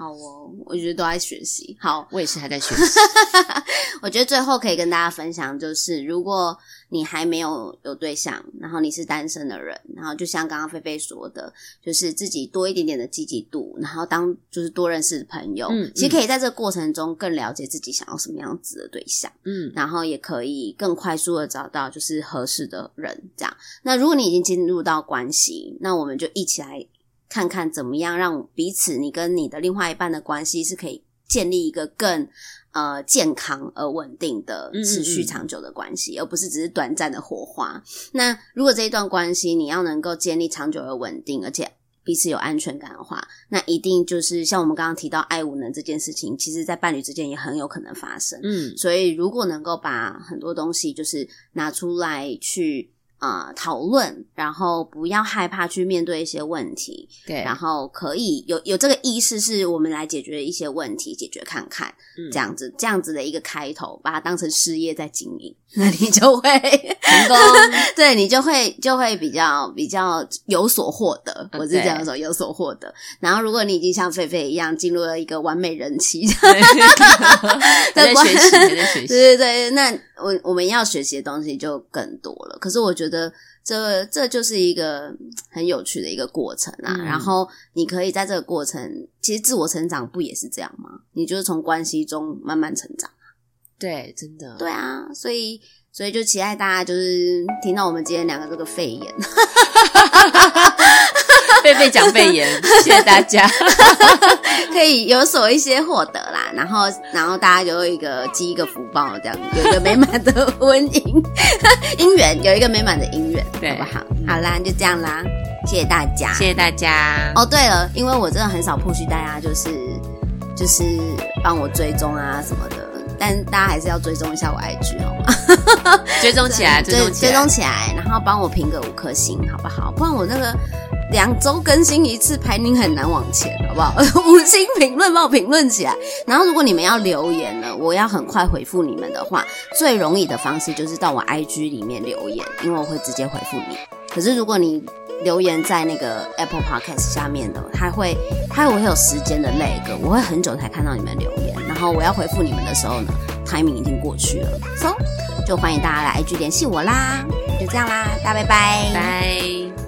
好哦，我觉得都在学习。好，我也是还在学习。<laughs> 我觉得最后可以跟大家分享，就是如果你还没有有对象，然后你是单身的人，然后就像刚刚菲菲说的，就是自己多一点点的积极度，然后当就是多认识朋友，嗯，其实可以在这个过程中更了解自己想要什么样子的对象，嗯，然后也可以更快速的找到就是合适的人，这样。那如果你已经进入到关系，那我们就一起来。看看怎么样让彼此，你跟你的另外一半的关系是可以建立一个更呃健康而稳定的、持续长久的关系，嗯嗯，而不是只是短暂的火花。那如果这一段关系你要能够建立长久而稳定，而且彼此有安全感的话，那一定就是像我们刚刚提到爱无能这件事情，其实在伴侣之间也很有可能发生。嗯，所以如果能够把很多东西就是拿出来去。啊，讨论、呃，然后不要害怕去面对一些问题，对，然后可以有有这个意识，是我们来解决一些问题，解决看看，嗯、这样子，这样子的一个开头，把它当成事业在经营，<laughs> 那你就会成功，<laughs> 对，你就会就会比较比较有所获得。我是这样说，有所获得。然后，如果你已经像菲菲一样进入了一个完美人妻，<laughs> 在学习，在学习，对对对，那我我们要学习的东西就更多了。可是我觉得。的这这就是一个很有趣的一个过程啊，嗯、然后你可以在这个过程，其实自我成长不也是这样吗？你就是从关系中慢慢成长。对，真的。对啊，所以所以就期待大家就是听到我们今天两个这个肺炎。<laughs> 贝贝讲肺炎，谢谢大家，<laughs> 可以有所一些获得啦，然后然后大家有一个积一个福报，这样有一个美满的婚姻 <laughs> 姻缘，有一个美满的姻缘，对好不好？好啦，就这样啦，谢谢大家，谢谢大家。哦，对了，因为我真的很少 push 大家，就是就是帮我追踪啊什么的，但大家还是要追踪一下我 IG 好吗？<laughs> 追踪起来，追踪追踪起来，然后帮我评个五颗星，好不好？不然我那个。两周更新一次，排名很难往前，好不好？<laughs> 五星评论，帮我评论起来。然后，如果你们要留言呢，我要很快回复你们的话，最容易的方式就是到我 IG 里面留言，因为我会直接回复你。可是，如果你留言在那个 Apple Podcast 下面的，它会它会有时间的 lag，我会很久才看到你们留言。然后我要回复你们的时候呢，timing 已经过去了，so 就欢迎大家来 IG 联系我啦，就这样啦，大家拜拜，拜。